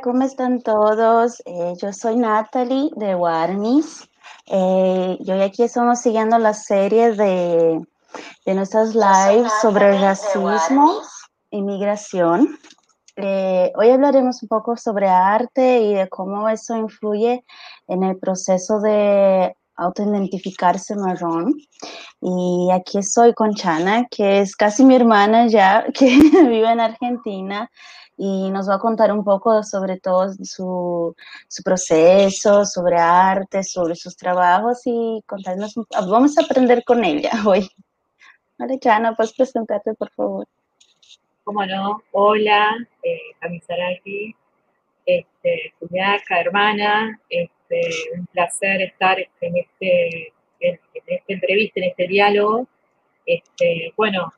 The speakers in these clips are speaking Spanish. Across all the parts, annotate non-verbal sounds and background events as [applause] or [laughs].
Hola, ¿cómo están todos? Eh, yo soy Natalie de Warnis. Eh, y hoy aquí estamos siguiendo la serie de, de nuestras lives sobre racismo y migración. Eh, hoy hablaremos un poco sobre arte y de cómo eso influye en el proceso de autoidentificarse marrón. Y aquí estoy con Chana, que es casi mi hermana ya, [laughs] que vive en Argentina y nos va a contar un poco sobre todo su, su proceso, sobre arte, sobre sus trabajos y contarnos, vamos a aprender con ella [laughs] hoy. Vale, Chana, puedes presentarte, por favor. Cómo no, hola, eh, Kamisaraki, este, hermana, este, un placer estar en, este, en, esta entrevista, en este diálogo. Este, bueno,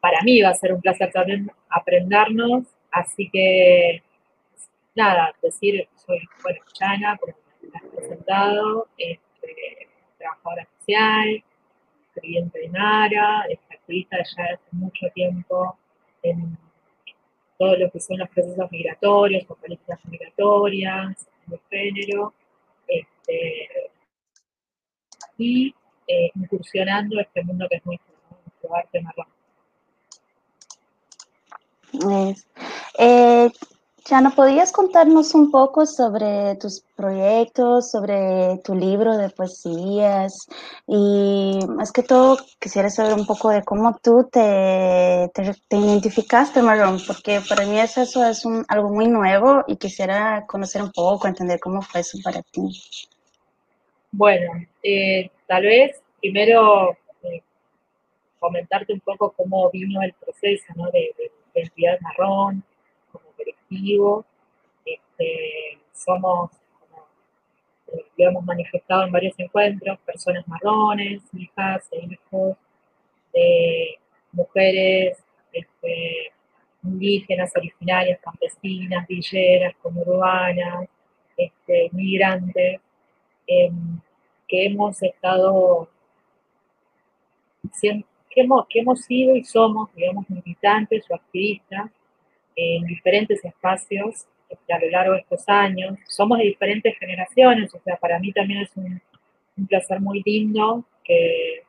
para mí va a ser un placer también aprendernos Así que, nada, decir, soy, bueno, Chana, como me has presentado, este, trabajadora social, creyente de Nara, activista ya hace mucho tiempo en todo lo que son los procesos migratorios, con políticas migratorias, de género, este, y eh, incursionando este mundo que es nuestro, nuestro arte marrón. Eh, no ¿podrías contarnos un poco sobre tus proyectos, sobre tu libro de poesías? Y más que todo, quisiera saber un poco de cómo tú te, te, identificaste, Marrón, porque para mí eso, es un, algo muy nuevo y quisiera conocer un poco, entender cómo fue eso para ti. Bueno, eh, tal vez primero eh, comentarte un poco cómo vino el proceso ¿no? de, de marrón, colectivo. Este, somos, como lo hemos manifestado en varios encuentros, personas marrones, hijas e hijos de mujeres este, indígenas, originarias, campesinas, villeras, conurbanas, este, migrantes, em, que hemos estado que hemos, que hemos sido y somos, digamos, militantes o activistas en diferentes espacios a lo largo de estos años. Somos de diferentes generaciones, o sea, para mí también es un, placer muy lindo que,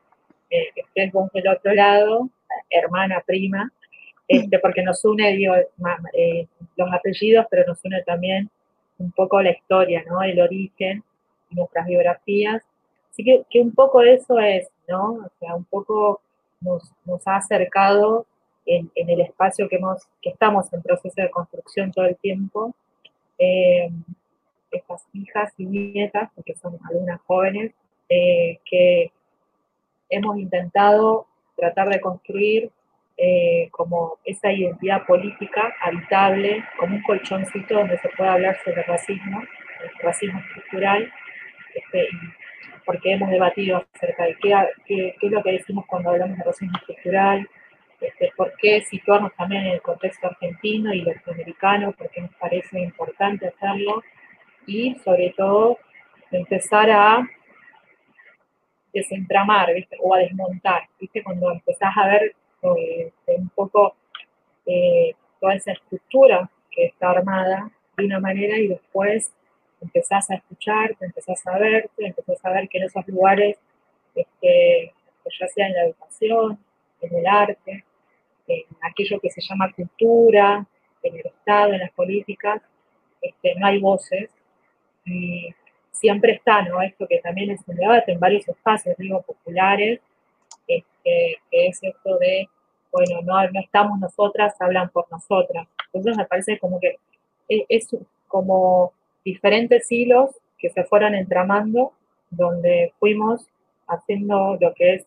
estés vos del otro lado, hermana, prima, este, porque nos une, digo, eh, los apellidos, pero nos une también un poco la historia, ¿no? El origen, nuestras biografías. Así que, que un poco eso es, ¿no? O sea, un poco nos, nos ha acercado en, el espacio que, hemos, que estamos en proceso de construcción todo el tiempo. Eh, estas hijas y nietas, porque son algunas jóvenes, eh, que hemos intentado tratar de construir eh, como esa identidad política habitable, como un colchoncito donde se pueda hablar sobre racismo, el racismo estructural, este, porque hemos debatido acerca de qué, qué, qué, es lo que decimos cuando hablamos de racismo estructural, este, por qué situarnos también en el contexto argentino y latinoamericano, porque nos parece importante hacerlo, y sobre todo empezar a desentramar o a desmontar, ¿viste? cuando empezás a ver eh, un poco eh, toda esa estructura que está armada de una manera y después empezás a escucharte, empezás a verte, empezás a ver que en esos lugares, este, ya sea en la educación, en el arte, en aquello que se llama cultura, en el Estado, en las políticas, este, no hay voces. Y siempre está, ¿no? Esto que también es un debate en varios espacios, digo, populares, este, que es esto de, bueno, no, no estamos nosotras, hablan por nosotras. Entonces me parece como que es, es como diferentes hilos que se fueron entramando, donde fuimos haciendo lo que es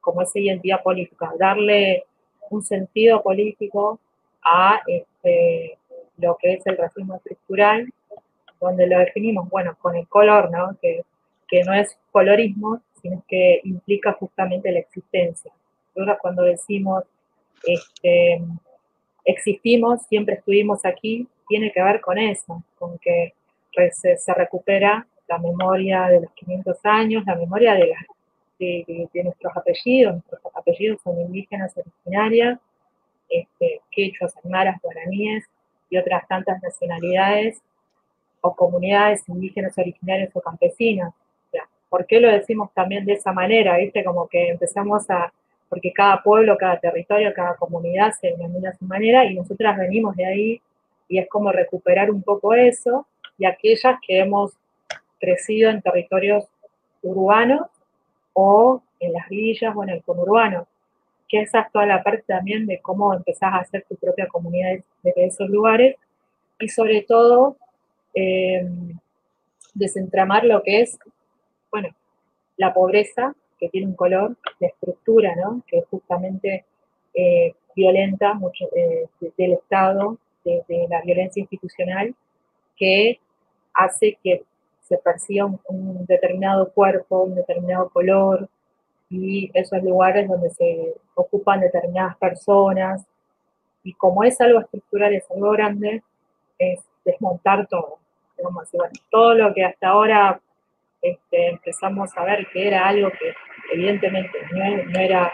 como esa identidad política, darle un sentido político a este, lo que es el racismo estructural, donde lo definimos, bueno, con el color, ¿no? Que, que no es colorismo, sino que implica justamente la existencia. Nosotros cuando decimos este, existimos, siempre estuvimos aquí, tiene que ver con eso, con que se, se recupera la memoria de los 500 años, la memoria de, las de, nuestros apellidos, nuestros apellidos son indígenas originarias, este, quechuas, aymaras, guaraníes y otras tantas nacionalidades o comunidades indígenas originarias o campesinas. ¿Por qué lo decimos también de esa manera? ¿Viste? Como que empezamos a, porque cada pueblo, cada territorio, cada comunidad se denomina a su manera y nosotras venimos de ahí y es como recuperar un poco eso y aquellas que hemos crecido en territorios urbanos o en las villas o en el conurbano, que esa es toda la parte también de cómo empezás a hacer tu propia comunidad desde esos lugares y sobre todo eh, desentramar lo que es, bueno, la pobreza, que tiene un color, la estructura, ¿no? Que justamente eh, violenta mucho, eh, del Estado, de, la violencia institucional, que hace que se perciba un, determinado cuerpo, un determinado color, y esos lugares donde se ocupan determinadas personas. Y como es algo estructural, es algo grande, es desmontar todo. todo lo que hasta ahora este, empezamos a ver que era algo que evidentemente no, era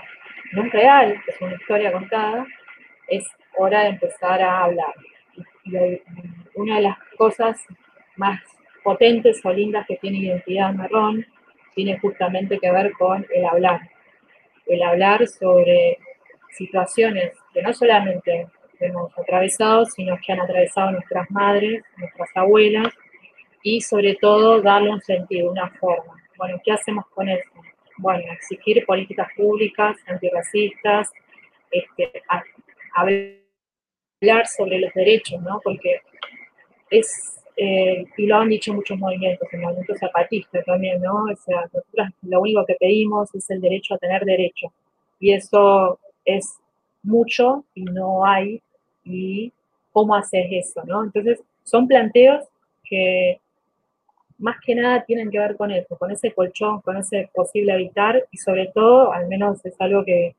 nunca real, es una historia contada, es hora de empezar a hablar. Y, una de las cosas más potentes o lindas que tiene Identidad Marrón tiene justamente que ver con el hablar. El hablar sobre situaciones que no solamente hemos atravesado, sino que han atravesado nuestras madres, nuestras abuelas, y sobre todo darle un sentido, una forma. Bueno, ¿qué hacemos con eso? Bueno, exigir políticas públicas antirracistas, este, hablar sobre los derechos, ¿no? Porque es, eh, y lo han dicho muchos movimientos, el movimiento zapatista también, ¿no? O sea, nosotros lo único que pedimos es el derecho a tener derecho. Y eso es mucho y no hay. ¿Y cómo haces eso, no? Entonces, son planteos que más que nada tienen que ver con eso, con ese colchón, con ese posible habitar y sobre todo, al menos es algo que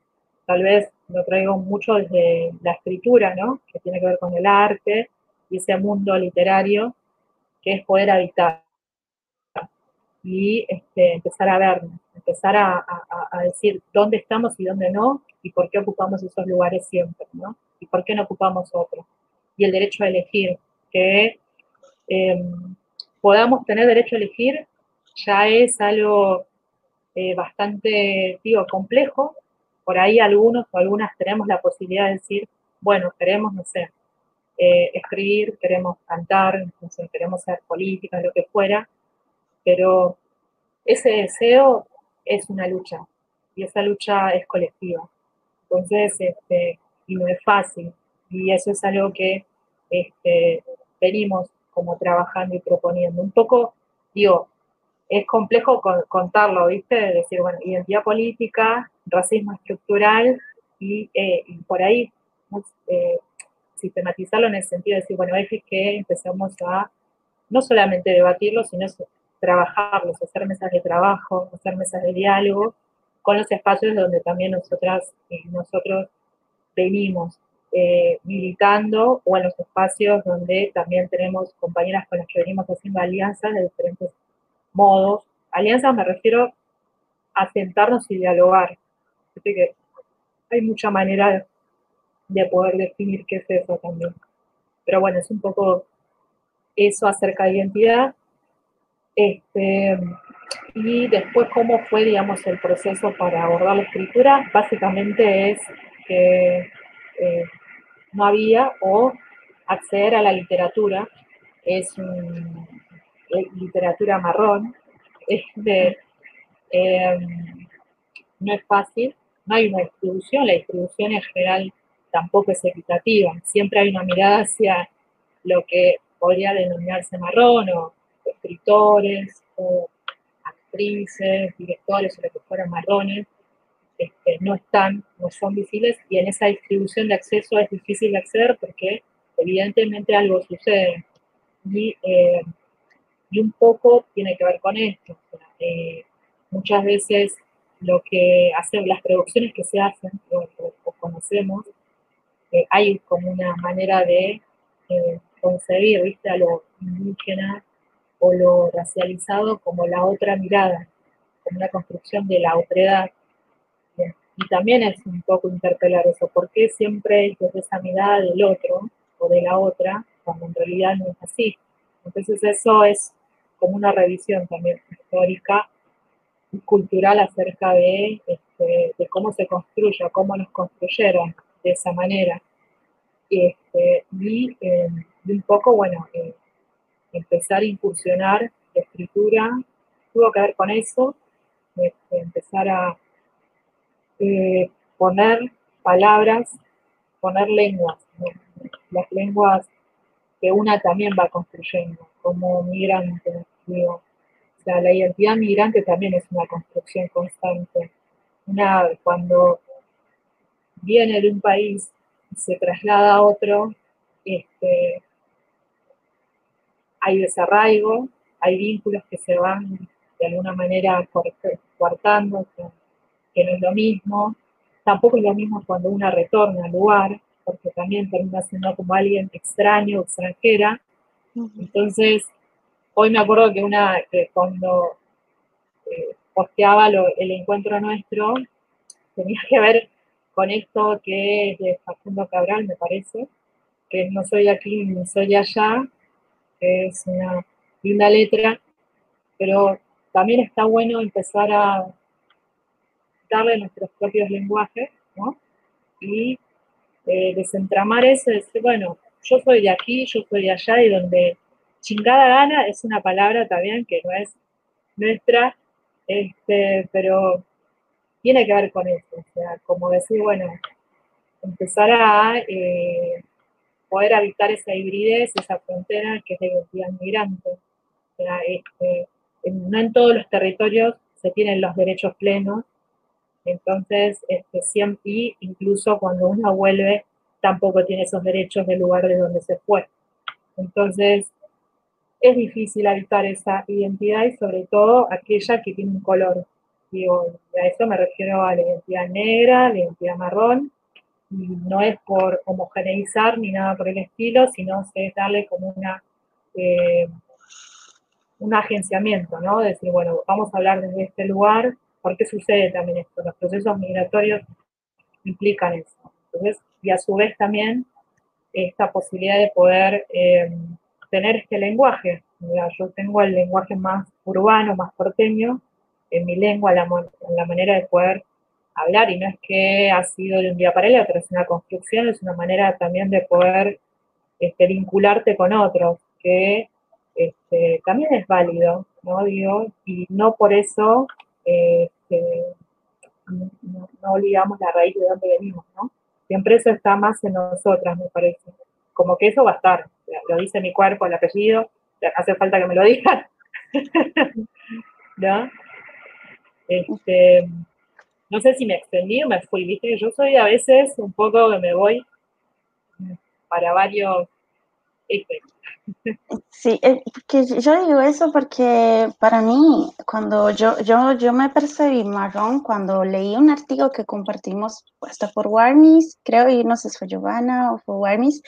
tal vez lo traigo mucho desde la escritura, ¿no? Que tiene que ver con el arte y ese mundo literario es poder habitar y este, empezar a vernos, empezar a, a, decir dónde estamos y dónde no y por qué ocupamos esos lugares siempre, ¿no? Y por qué no ocupamos otros. Y el derecho a elegir, que eh, podamos tener derecho a elegir ya es algo eh, bastante, digo, complejo. Por ahí algunos o algunas tenemos la posibilidad de decir, bueno, queremos, no sé, eh, escribir, queremos cantar, no sé, queremos ser política, lo que fuera, pero ese deseo es una lucha y esa lucha es colectiva. Entonces, este, y no es fácil. Y eso es algo que este, venimos como trabajando y proponiendo. Un poco, digo, es complejo contarlo, ¿viste? Decir, bueno, identidad política, racismo estructural y, eh, por ahí eh, sistematizarlo en el sentido de decir, bueno, es que empezamos a no solamente debatirlo, sino trabajarlos, hacer mesas de trabajo, hacer mesas de diálogo con los espacios donde también nosotras y nosotros venimos eh, militando o en los espacios donde también tenemos compañeras con las que venimos haciendo alianzas de diferentes modos. Alianzas me refiero a sentarnos y dialogar. Así que hay mucha manera de poder definir qué es eso también. Pero bueno, es un poco eso acerca de identidad. Este, y después, ¿cómo fue, digamos, el proceso para abordar la escritura? Básicamente es que eh, no había, o acceder a la literatura, es, literatura marrón, este, no es fácil, no hay una distribución, la distribución en general tampoco es equitativa, siempre hay una mirada hacia lo que podría denominarse marrón, o escritores, o actrices, directores, o lo que fueran marrones, no están, no son visibles y en esa distribución de acceso es difícil de acceder porque evidentemente algo sucede. Y, eh, y un poco tiene que ver con esto. Eh, muchas veces lo que hacen, las producciones que se hacen, o, conocemos, eh, hay como una manera de concebir, ¿viste? A lo indígena o lo racializado como la otra mirada, como una construcción de la otredad y también es un poco interpelar eso, ¿por qué siempre desde esa mirada del otro o de la otra, cuando en realidad no es así? Entonces eso es como una revisión también histórica y cultural acerca de, este, de cómo se construye, cómo nos construyeron de esa manera. Este, y, eh, un poco, bueno, eh, empezar a incursionar la escritura tuvo que ver con eso, este, empezar a eh, poner palabras, poner lenguas, las lenguas que una también va construyendo como migrante. Digo. O sea, la identidad migrante también es una construcción constante. Una, cuando viene de un país y se traslada a otro, este, hay desarraigo, hay vínculos que se van de alguna manera cortando, que no es lo mismo. Tampoco es lo mismo cuando una retorna al lugar, porque también termina siendo como alguien extraño, extranjera. Entonces, hoy me acuerdo que una, que cuando eh, posteaba el encuentro nuestro, tenía que ver con esto que es de Facundo Cabral, me parece, que no soy aquí ni soy allá, que es una linda letra, pero también está bueno empezar a darle nuestros propios lenguajes, ¿no? Y eh, desentramar eso decir, bueno, yo soy de aquí, yo soy de allá, y donde chingada gana es una palabra también que no es nuestra, este, pero tiene que ver con eso, o sea, como decir, bueno, empezar a eh, poder habitar esa hibridez, esa frontera que es de identidad migrante. O sea, este, no en todos los territorios se tienen los derechos plenos, entonces, este, siempre, y incluso cuando uno vuelve, tampoco tiene esos derechos del lugar de donde se fue. Entonces, es difícil habitar esa identidad y sobre todo aquella que tiene un color. Digo, a eso me refiero a la identidad negra, la identidad marrón, y no es por homogeneizar ni nada por el estilo, sino es darle como una eh, un agenciamiento, ¿no? Decir, bueno, vamos a hablar desde este lugar, ¿por qué sucede también esto? Los procesos migratorios implican eso. Entonces, y a su vez también esta posibilidad de poder eh, tener este lenguaje. yo tengo el lenguaje más urbano, más porteño, en mi lengua, la, la manera de poder hablar, y no es que ha sido de un día para el otro, es una construcción, es una manera también de poder este, vincularte con otros, que este, también es válido, ¿no? Digo, y no por eso este, no, olvidamos la raíz de donde venimos, ¿no? Siempre eso está más en nosotras, me parece. Como que eso va a estar, lo dice mi cuerpo, el apellido, hace falta que me lo digan. [laughs] ¿No? Este, no sé si me extendí o me fui, viste, yo soy a veces un poco que me voy para varios ejes. Sí, eh, que yo digo eso porque para mí, cuando yo, yo, yo me percibí marrón cuando leí un artículo que compartimos hasta por Warmis, creo, y no sé si fue Giovanna o fue Warmis,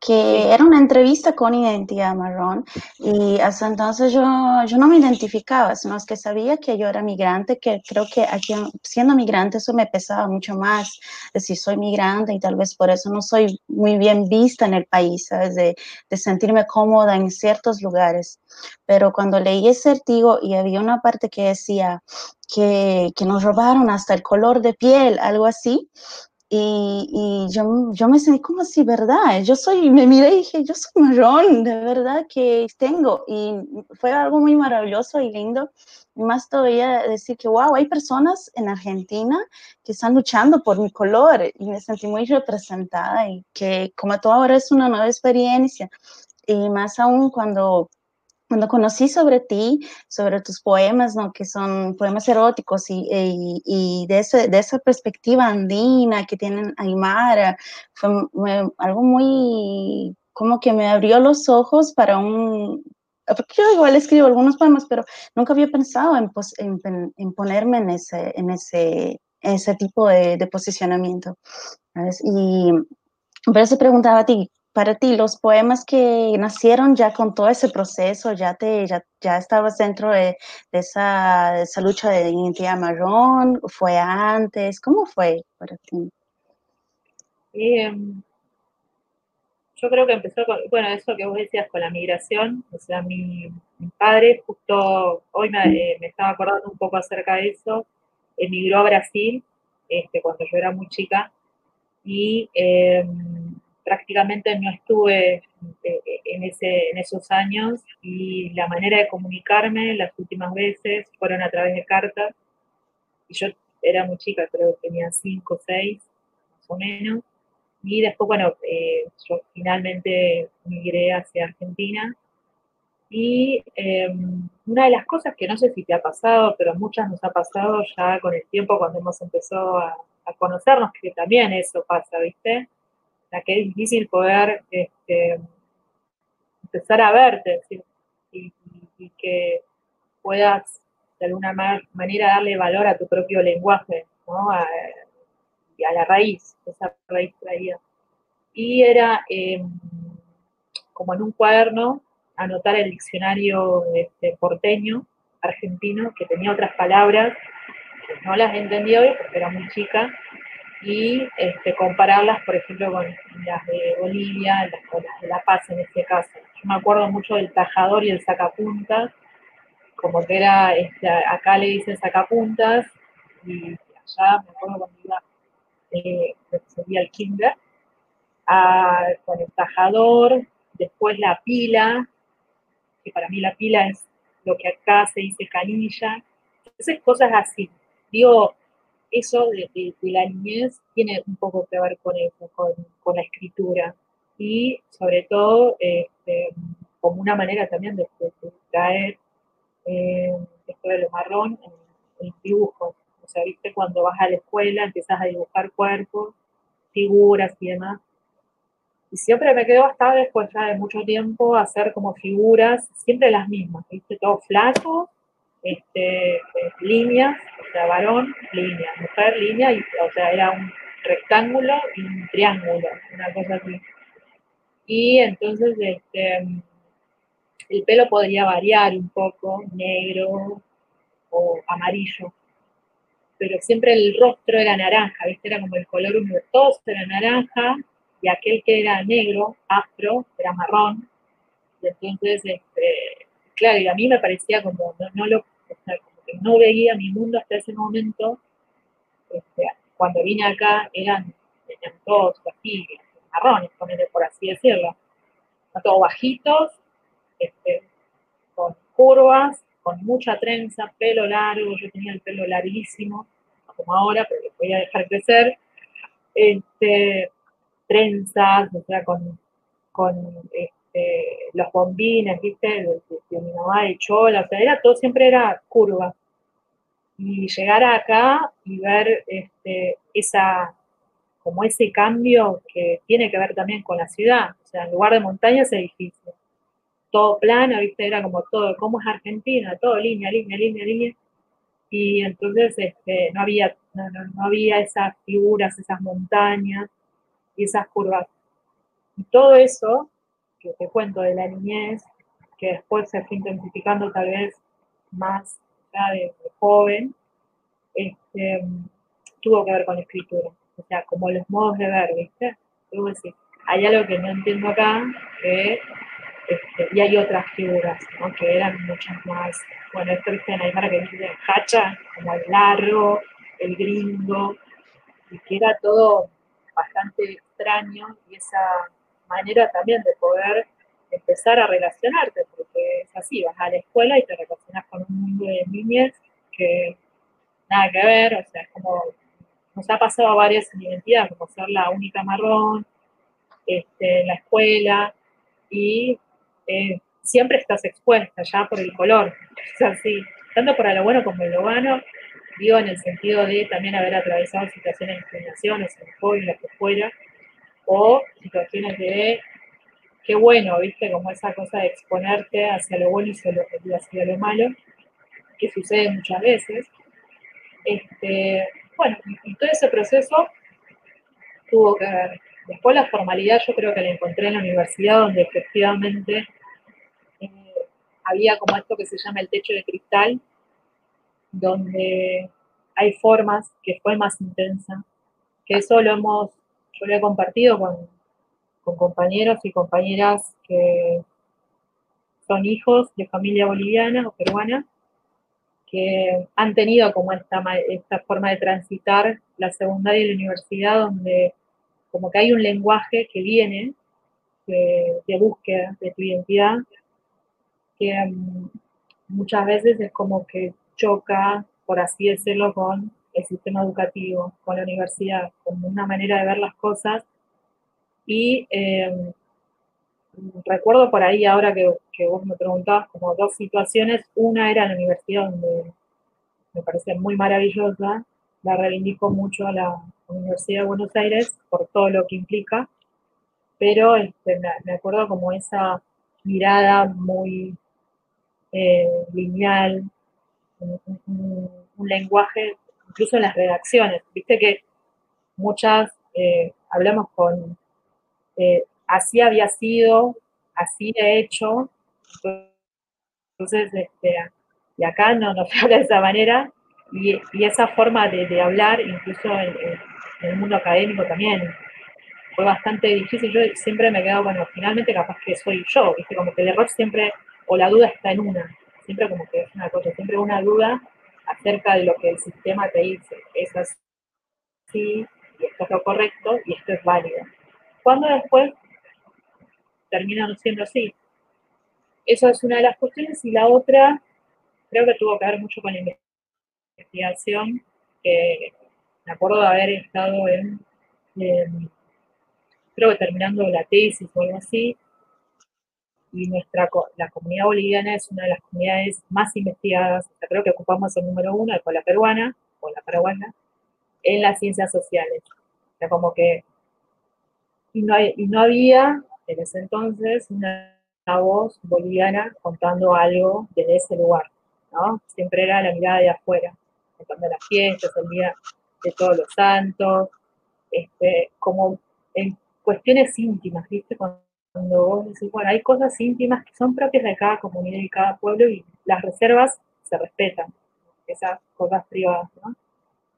que era una entrevista con identidad marrón y hasta entonces yo, yo no me identificaba, sino que sabía que yo era migrante, que creo que aquí siendo migrante eso me pesaba mucho más, decir soy migrante y tal vez por eso no soy muy bien vista en el país, ¿sabes? De, de sentirme cómoda en ciertos lugares. Pero cuando leí ese artículo y había una parte que decía que, que nos robaron hasta el color de piel, algo así, y, y, yo, yo me sentí como así, ¿verdad? Yo soy, me miré y dije, yo soy marrón, de verdad que tengo. Y fue algo muy maravilloso y lindo. Y más todavía decir que, wow, hay personas en Argentina que están luchando por mi color y me sentí muy representada y que como todo ahora es una nueva experiencia. Y más aún cuando cuando conocí sobre ti, sobre tus poemas, ¿no? que son poemas eróticos y, y, de, ese, de, esa perspectiva andina que tienen Aymara, fue algo muy, como que me abrió los ojos para un, porque yo igual escribo algunos poemas, pero nunca había pensado en, en, en ponerme en ese, en ese, ese tipo de, de posicionamiento. ¿sabes? Y por eso preguntaba a ti, para ti, los poemas que nacieron ya con todo ese proceso, ya, te, ya, ya estabas dentro de, esa, esa, lucha de identidad marrón, fue antes, ¿cómo fue para ti? Em, yo creo que empezó con, bueno, eso que vos decías con la migración, o sea, mi, padre justo, hoy me, estaba acordando un poco acerca de eso, emigró a Brasil este, cuando yo era muy chica y em, prácticamente no estuve eh, en, ese, en esos años y la manera de comunicarme las últimas veces fueron a través de cartas y yo era muy chica, creo que tenía cinco o seis, más o menos, y después, bueno, eh, yo finalmente migré hacia Argentina. Y em, una de las cosas que no sé si te ha pasado, pero muchas nos ha pasado ya con el tiempo cuando hemos empezado a, conocernos, que también eso pasa, ¿viste? La que es difícil poder este, empezar a verte y, que puedas de alguna manera darle valor a tu propio lenguaje, ¿no? a la raíz, esa raíz traída. Y era em, como en un cuaderno anotar el diccionario este, porteño, argentino, que tenía otras palabras que no las entendía hoy porque era muy chica, y este, compararlas, por ejemplo, con las de Bolivia, las, con las de La Paz en este caso. Yo me acuerdo mucho del tajador y el sacapuntas, como que era, este, acá le dicen sacapuntas, y allá me acuerdo cuando iba eh, sería el kinder, con el tajador, después la pila, que para mí la pila es lo que acá se dice canilla, entonces cosas así. Digo, eso de, la niñez tiene un poco que ver con la escritura y sobre todo este, como una manera también de, traer eh, esto de lo marrón en, en dibujos. O sea, viste, cuando vas a la escuela empiezas a dibujar cuerpos, figuras y demás. Y siempre me quedo hasta después ya de mucho tiempo hacer como figuras, siempre las mismas, viste, todo flaco, este, líneas, o sea, varón, línea, mujer, línea, y, o sea, era un rectángulo y un triángulo, una cosa así. Y entonces, este, el pelo podría variar un poco, negro o amarillo pero siempre el rostro era naranja, ¿viste? Era como el color todos era naranja, y aquel que era negro, afro, era marrón. Y entonces, este, claro, y a mí me parecía como, no, lo, o sea, como que no veía mi mundo hasta ese momento. Este, cuando vine acá eran, eran todos así, marrones, por así decirlo. Todos bajitos, este, con curvas, con mucha trenza, pelo largo, yo tenía el pelo larguísimo, como ahora, pero lo voy a dejar crecer, este, trenzas, o sea, con, este, los bombines, ¿viste? De, mi mamá de chola, o sea, era, todo siempre era curva. Y llegar acá y ver este, esa, como ese cambio que tiene que ver también con la ciudad, o sea, en lugar de montañas, edificios todo plano, ¿viste? Era como todo, como es Argentina, todo línea, línea, línea, línea. Y entonces este, no, había, no, había esas figuras, esas montañas y esas curvas. Y todo eso, que te cuento de la niñez, que después se fue intensificando tal vez más ya de, joven, este, tuvo que ver con escritura. O sea, como los modos de ver, ¿viste? decir, hay algo que no entiendo acá, que este, y hay otras figuras, ¿no? que eran muchas más, bueno, esto viste en para que dice hacha, como el largo, el gringo, y que era todo bastante extraño y esa manera también de poder empezar a relacionarte, porque es así, vas a la escuela y te relacionas con un mundo de niñas que nada que ver, o sea, es como, nos ha pasado a varias identidades, como ser la única marrón, este, la escuela, y eh, siempre estás expuesta ya por el color. O así, tanto para lo bueno como lo bueno, digo en el sentido de también haber atravesado situaciones de discriminación, o en lo que fuera, o situaciones de qué bueno, viste, como esa cosa de exponerte hacia lo bueno y hacia lo, malo, que sucede muchas veces. Este, bueno, y todo ese proceso tuvo que ver Después la formalidad yo creo que la encontré en la universidad donde efectivamente eh, había como esto que se llama el techo de cristal, donde hay formas que fue más intensa, que eso lo hemos, yo lo he compartido con, compañeros y compañeras que son hijos de familia boliviana o peruana, que han tenido como esta, esta forma de transitar la secundaria y la universidad, donde como que hay un lenguaje que viene de, búsqueda de tu identidad, que mm, muchas veces es como que choca, por así decirlo, con el sistema educativo, con la universidad, como una manera de ver las cosas. Y em, recuerdo por ahí, ahora que, que, vos me preguntabas, como dos situaciones. Una era la universidad, donde me parece muy maravillosa, la reivindico mucho a la Universidad de Buenos Aires por todo lo que implica, pero este, me, acuerdo como esa mirada muy eh, lineal, un, lenguaje, incluso en las redacciones. Viste que muchas eh, hablamos con eh, así había sido, así he hecho. Entonces, este, y acá no nos [laughs] habla de esa manera, y, esa forma de, hablar, incluso en, el mundo académico también, fue bastante difícil. Yo siempre me he quedado, bueno, finalmente capaz que soy yo, ¿viste? Como que el error siempre, o la duda está en una, siempre como que es una cosa, siempre una duda acerca de lo que el sistema te dice, es así, y esto es lo correcto, y esto es válido. Cuando después terminan siendo así. Eso es una de las cuestiones. Y la otra, creo que tuvo que ver mucho con la investigación. me acuerdo de haber estado en, creo que terminando la tesis o algo así, y nuestra la comunidad boliviana es una de las comunidades más investigadas, creo que ocupamos el número uno, con la peruana o la paraguaya, en las ciencias sociales. O sea, como que y no, y no había en ese entonces una, voz boliviana contando algo desde ese lugar, ¿no? Siempre era la mirada de afuera, contando las fiestas, el día de todos los santos, este, como en cuestiones íntimas, ¿viste? Cuando vos decís, bueno, hay cosas íntimas que son propias de cada comunidad y cada pueblo y las reservas se respetan, esas cosas privadas, ¿no?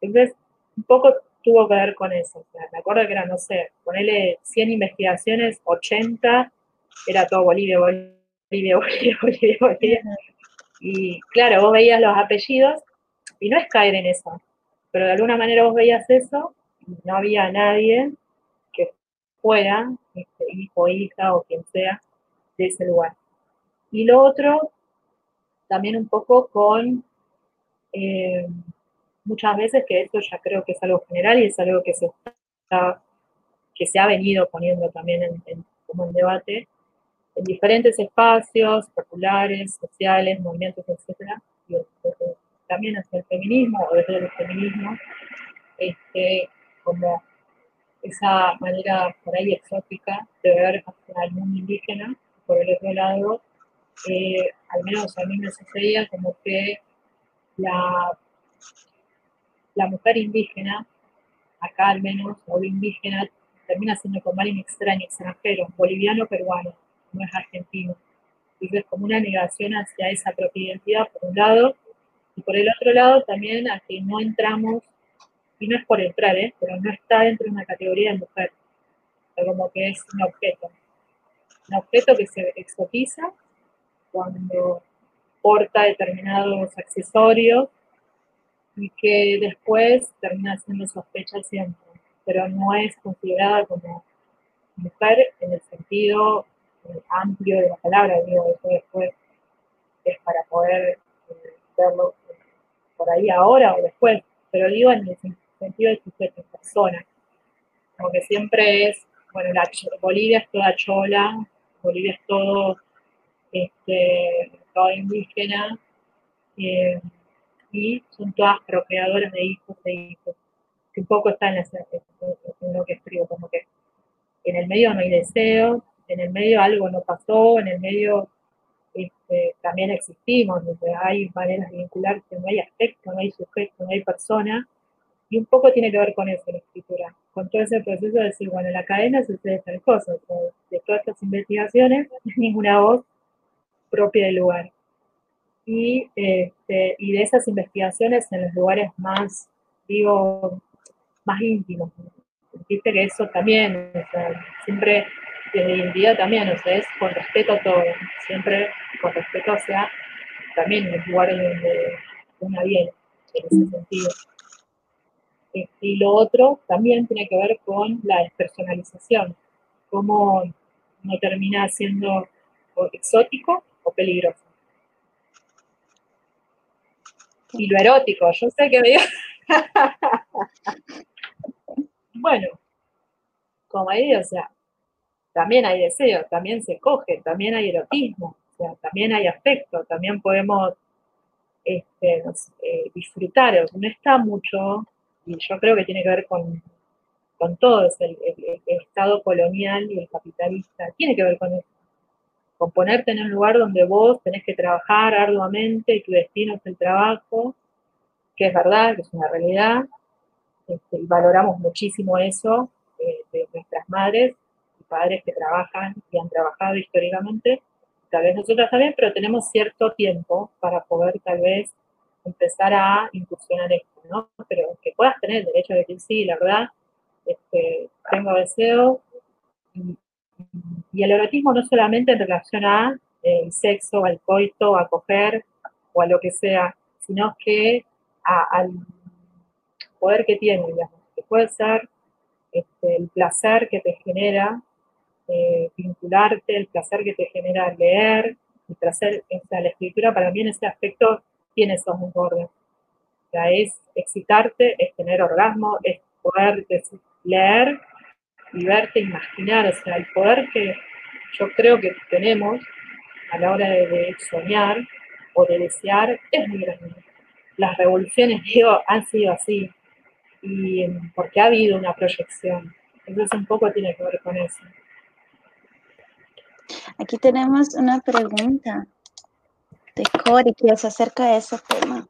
Entonces, un poco tuvo que ver con eso. O sea, me acuerdo que era, no sé, ponerle 100 investigaciones, 80 era todo Bolivia, Bolivia, [laughs] Bolivia, Bolivia, Bolivia. Y claro, vos veías los apellidos y no es caer en eso, pero de alguna manera vos veías eso y no había nadie fuera este, hijo, hija o quien sea de ese lugar. Y lo otro, también un poco con eh, muchas veces que esto ya creo que es algo general y es algo que se, que se ha venido poniendo también en, como en debate en diferentes espacios populares, sociales, movimientos, etcétera, también hacia el feminismo o desde el feminismo, este, como esa manera por ahí exótica de ver el mundo indígena, por el otro lado, eh, al menos a mí me sucedía como que la la mujer indígena, acá al menos, o indígena, termina siendo como alguien extraño, extranjero, boliviano, peruano, no es argentino. Entonces, como una negación hacia esa propia identidad, por un lado, y por el otro lado también a que no entramos, y no es por entrar, ¿eh? pero no está dentro de una categoría de mujer, como que es un objeto. Un objeto que se exotiza cuando porta determinados accesorios y que después termina siendo sospecha siempre, pero no es considerada como mujer en el sentido amplio de la palabra, digo, eso después es para poder eh, verlo eh, por ahí ahora o después, pero digo en el sentido de sujeto, persona, como que siempre es, bueno, la, Bolivia es toda chola, Bolivia es todo, este, indígena, y son todas procreadoras de hijos de hijos, que un poco está en, lo que escribo, como que en el medio no hay deseo, en el medio algo no pasó, en el medio este, también existimos, hay maneras de vincularse, no hay aspecto, no hay sujeto, no hay persona, y un poco tiene que ver con eso la escritura, con todo ese proceso de decir, bueno, en la cadena sucede tal cosa, de todas estas investigaciones, [laughs] ninguna voz propia del lugar y, este, y de esas investigaciones en los lugares más, digo, más íntimos. Viste que eso también, siempre desde hoy en día también, o sea, es con respeto a todo, siempre con respeto hacia también el lugar donde una viene, en ese sentido. Y lo otro también tiene que ver con la despersonalización, cómo no termina siendo exótico o peligroso. Y lo erótico, yo sé que me... [laughs] bueno, como ahí, o sea, también hay deseo, también se coge, también hay erotismo, también hay afecto, también podemos este, eh, disfrutar, no está mucho, y yo creo que tiene que ver con, con todo, el, Estado colonial y el capitalista, tiene que ver con eso, con ponerte en un lugar donde vos tenés que trabajar arduamente y tu destino es el trabajo, que es verdad, que es una realidad, este, y valoramos muchísimo eso eh, de nuestras madres, padres que trabajan y han trabajado históricamente, tal vez nosotras también, pero tenemos cierto tiempo para poder tal vez empezar a incursionar esto, ¿no? Pero que puedas tener el derecho de decir, sí, la verdad, este, tengo deseo. Y, el erotismo no solamente en relación a eh, el sexo, al coito, a coger o a lo que sea, sino que al poder que tiene, digamos, que puede ser este, el placer que te genera eh, vincularte, el placer que te genera leer, el placer, o sea, la escritura para mí en ese aspecto tiene esos bordes. O sea, es excitarte, es tener orgasmo, es poder leer y verte, imaginar, o sea, el poder que yo creo que tenemos a la hora de, soñar o de desear es muy grande. Las revoluciones, [laughs] digo, han sido así, y porque ha habido una proyección. Entonces un poco tiene que ver con eso. Aquí tenemos una pregunta de Cori que se acerca a ese tema.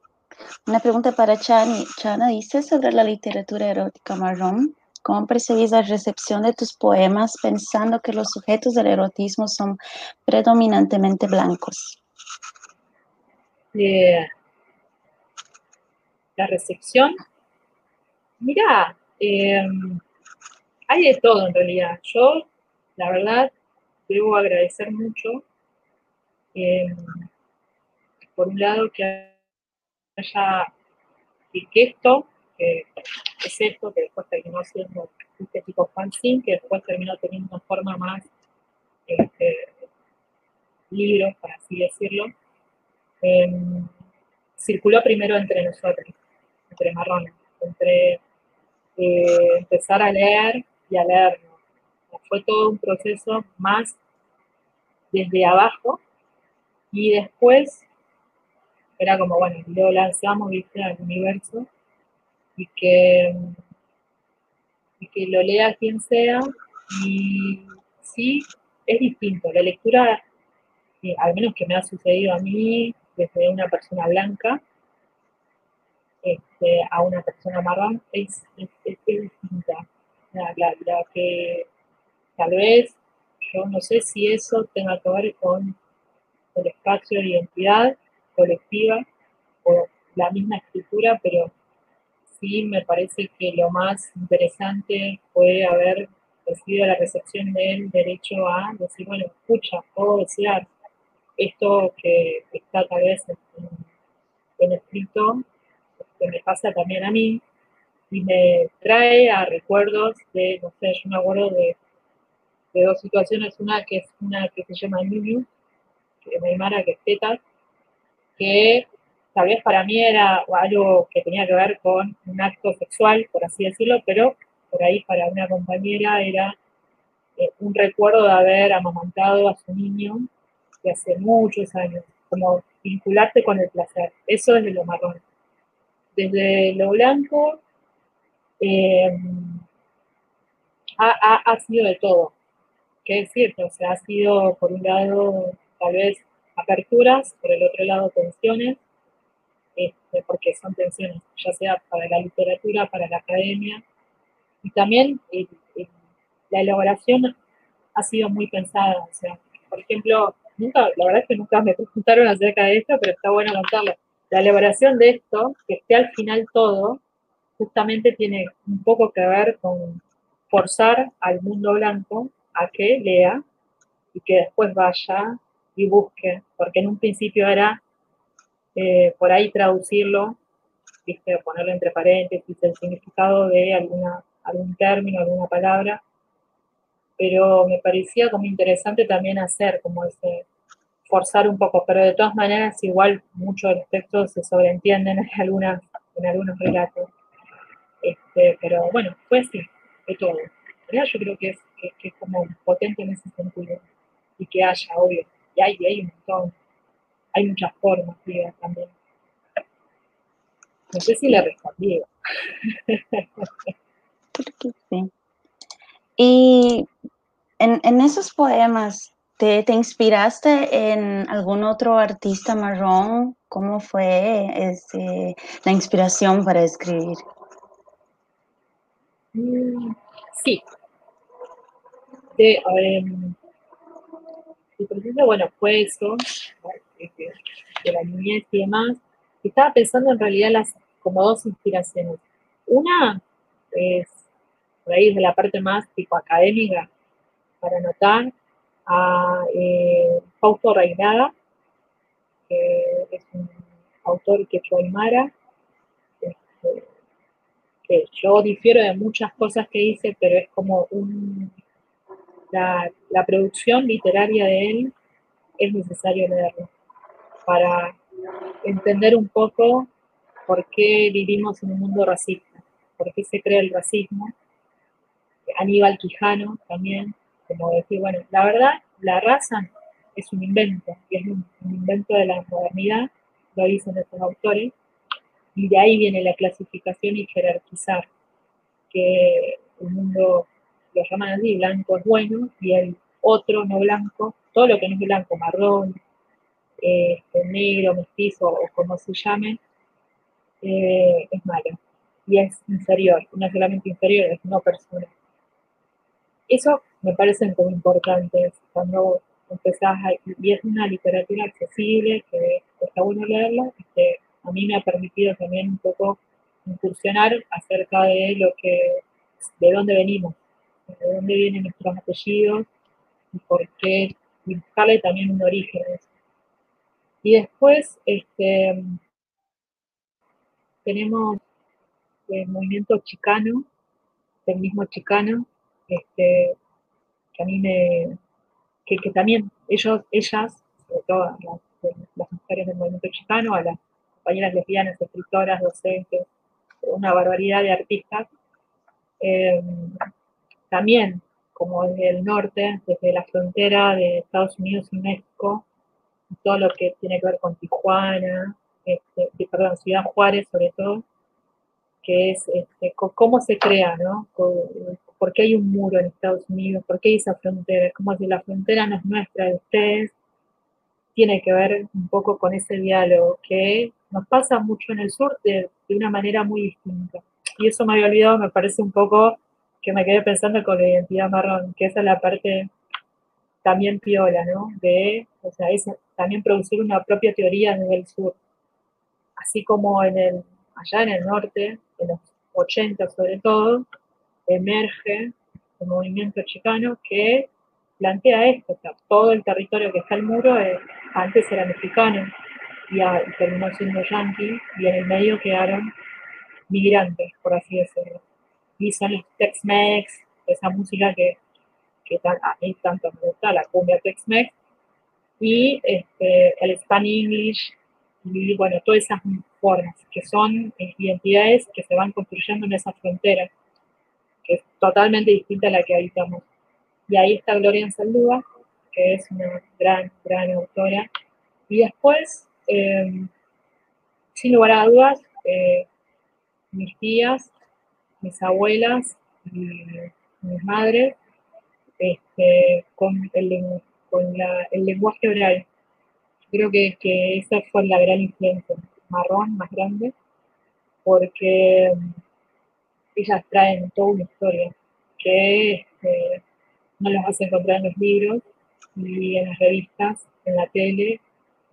Una pregunta para Chani. Chana dice sobre la literatura erótica marrón. ¿Cómo percibís la recepción de tus poemas pensando que los sujetos del erotismo son predominantemente blancos? Eh, la recepción. Mira, eh, hay de todo en realidad. Yo, la verdad, debo agradecer mucho, eh, por un lado, que haya, y que esto, que es esto, que después terminó siendo este tipo fanzine, que después terminó teniendo una forma más este, libros, para así decirlo, em, circuló primero entre nosotros, entre marrones, entre eh, empezar a leer y a leernos fue todo un proceso más desde abajo y después era como, bueno, lo lanzamos, viste, al universo y que, y que lo lea quien sea y sí, es distinto. La lectura, eh, al menos que me ha sucedido a mí, desde una persona blanca este, a una persona marrón, es, distinta. la, que Tal vez, yo no sé si eso tenga que ver con el espacio de identidad colectiva o la misma escritura, pero sí me parece que lo más interesante fue haber recibido la recepción del derecho a decir, bueno, escucha, puedo desear esto que está tal vez en, escrito, que me pasa también a mí, y me trae a recuerdos de, no sé, yo me acuerdo de dos situaciones, una que es una que se llama Niño, que me Aymara que es Tetas, que tal vez para mí era algo que tenía que ver con un acto sexual, por así decirlo, pero por ahí para una compañera era eh, un recuerdo de haber amamantado a su niño de hace muchos años, como vincularte con el placer. Eso es de lo marrón. Desde lo blanco eh, ha sido de todo que es cierto, o sea, ha sido por un lado tal vez aperturas, por el otro lado tensiones, este, porque son tensiones, ya sea para la literatura, para la academia, y también la elaboración ha sido muy pensada, o sea, por ejemplo, nunca, la verdad es que nunca me preguntaron acerca de esto, pero está bueno contarlo. La elaboración de esto, que esté al final todo, justamente tiene un poco que ver con forzar al mundo blanco a que lea y que después vaya y busque, porque en un principio era eh, por ahí traducirlo, ¿viste? ponerlo entre paréntesis, el significado de alguna, algún término, alguna palabra, pero me parecía como interesante también hacer como ese, forzar un poco, pero de todas maneras igual muchos de los textos se sobreentienden en, algunas, en algunos relatos. Este, pero bueno, fue así, de todo. Yo creo que es, que, es como potente en ese sentido. Y que haya, obvio. Y hay, hay un montón. Hay muchas formas, digo, también. No sé si le respondí. sí. Y en, en esos poemas, ¿te, ¿te, inspiraste en algún otro artista marrón? ¿Cómo fue ese, la inspiración para escribir? Mm, sí. De, el proceso, bueno, fue eso, de, la niñez y demás. Estaba pensando en realidad las como dos inspiraciones. Una es por ahí de la parte más tipo académica, para anotar a eh, Fausto Reinada, que es un autor que fue aymara, este, que yo difiero de muchas cosas que dice, pero es como un, la, producción literaria de él es necesario leerlo para entender un poco por qué vivimos en un mundo racista, por qué se crea el racismo. Aníbal Quijano también, como decir, bueno, la verdad, la raza es un invento, es un, invento de la modernidad, lo dicen estos autores, y de ahí viene la clasificación y jerarquizar, que el mundo lo llaman así, blanco es bueno, y el otro no blanco, todo lo que no es blanco, marrón, eh, negro, mestizo o como se llame, eh, es malo. Y es inferior, no solamente inferior, es no persona. Eso me parece como importante cuando empezás a, y es una literatura accesible, que está bueno leerla, que a mí me ha permitido también un poco incursionar acerca de lo que, de dónde venimos, de dónde vienen nuestros apellidos y por qué, buscarle también un origen Y después, este, tenemos el movimiento chicano, el mismo chicano, este, que a mí me, que, también ellos, ellas, sobre todo las, mujeres del movimiento chicano, a las compañeras lesbianas, escritoras, docentes, una barbaridad de artistas, em, también como desde el norte, desde la frontera de Estados Unidos y México, todo lo que tiene que ver con Tijuana, este, perdón, Ciudad Juárez sobre todo, que es este, cómo se crea, ¿no? ¿Por qué hay un muro en Estados Unidos? ¿Por qué hay esa frontera? Como si la frontera no es nuestra, de ustedes. Tiene que ver un poco con ese diálogo que nos pasa mucho en el sur de, una manera muy distinta. Y eso me había olvidado, me parece un poco que me quedé pensando con la identidad marrón, que esa es la parte también piola, ¿no? De, o sea, es también producir una propia teoría desde el sur. Así como en el, allá en el norte, en los 80 sobre todo, emerge el movimiento chicano que plantea esto, o sea, todo el territorio que está al muro antes era mexicano y, terminó siendo yanqui y en el medio quedaron migrantes, por así decirlo. Son los Tex-Mex, esa música que, que a mí tanto me gusta, la cumbia Tex-Mex, y este, el Spanish English, y bueno, todas esas formas, que son identidades que se van construyendo en esa frontera, que es totalmente distinta a la que habitamos. Y ahí está Gloria Saldúa, que es una gran, gran autora. Y después, em, sin lugar a dudas, eh, mis tías, mis abuelas y mis madres, este, con, el, lenguaje oral. Creo que, que esa fue la gran influencia marrón más grande, porque ellas traen toda una historia que este, no las vas a encontrar en los libros, ni en las revistas, en la tele,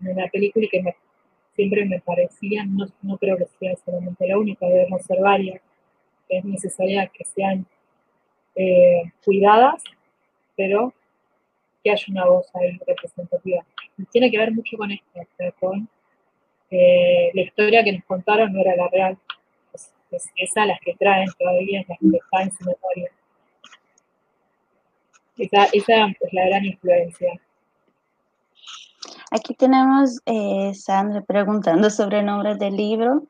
en la película, y que siempre me parecían, no, no creo que sea solamente la única, debemos ser varias, es necesaria que sean eh, cuidadas, pero que haya una voz ahí representativa. Y tiene que ver mucho con esto, con eh, la historia que nos contaron no era la real. Es, es, esa las que traen todavía, es la que está en su memoria. Esa, esa es la gran influencia. Aquí tenemos eh, Sandra preguntando sobre el nombre del libro.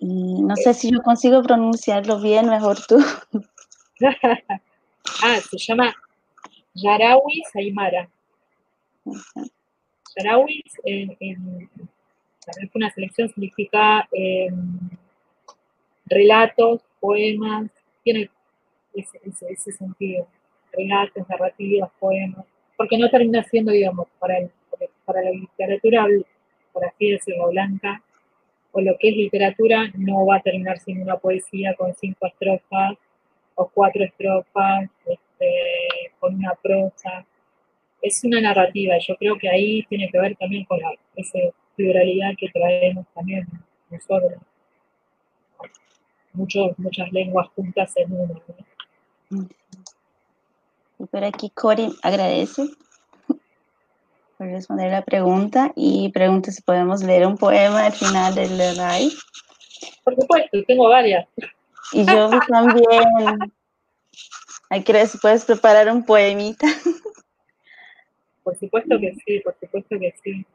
Y no sé si yo consigo pronunciarlo bien, mejor tú. [laughs] ah, se llama Yarawi Saimara. Yarawi en, en, una selección significa em, relatos, poemas, tiene ese, ese, sentido, relatos, narrativas, poemas, porque no termina siendo, digamos, para, el, para la literatura, por así decirlo, blanca, o lo que es literatura, no va a terminar siendo una poesía con cinco estrofas o cuatro estrofas, este, con una prosa. Es una narrativa, yo creo que ahí tiene que ver también con la, esa pluralidad que traemos también nosotros. Muchos, muchas lenguas juntas en una. Y por aquí Cory agradece por responder la pregunta y pregunta si podemos leer un poema al final del live. Por supuesto, tengo varias. Y yo [laughs] también. Hay si puedes preparar un poemita. Por supuesto que sí, por supuesto que sí.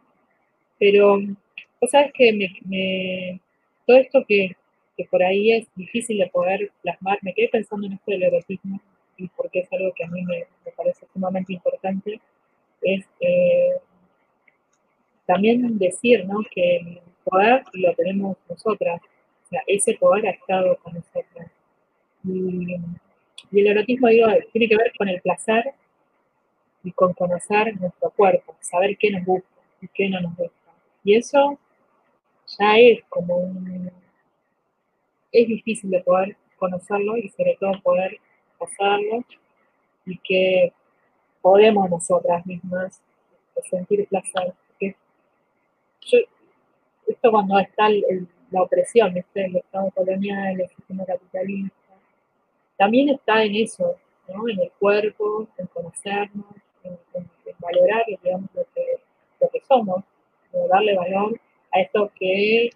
Pero, vos sabes que me, todo esto que, que, por ahí es difícil de poder plasmar, me quedé pensando en esto del erotismo y porque es algo que a mí me, me parece sumamente importante, es eh, también decir ¿no? que el poder lo tenemos nosotras, o sea, ese poder ha estado con nosotras. Y, el erotismo digo, tiene que ver con el placer y con conocer nuestro cuerpo, saber qué nos gusta y qué no nos gusta. Y eso ya es como un... es difícil de poder conocerlo y sobre todo poder pasarlo y que podemos nosotras mismas sentir placer. esto cuando está la opresión, el Estado colonial, el sistema capitalista, también está en eso, ¿no? en el cuerpo, en conocernos, en, valorar lo, que, lo que somos, darle valor a esto que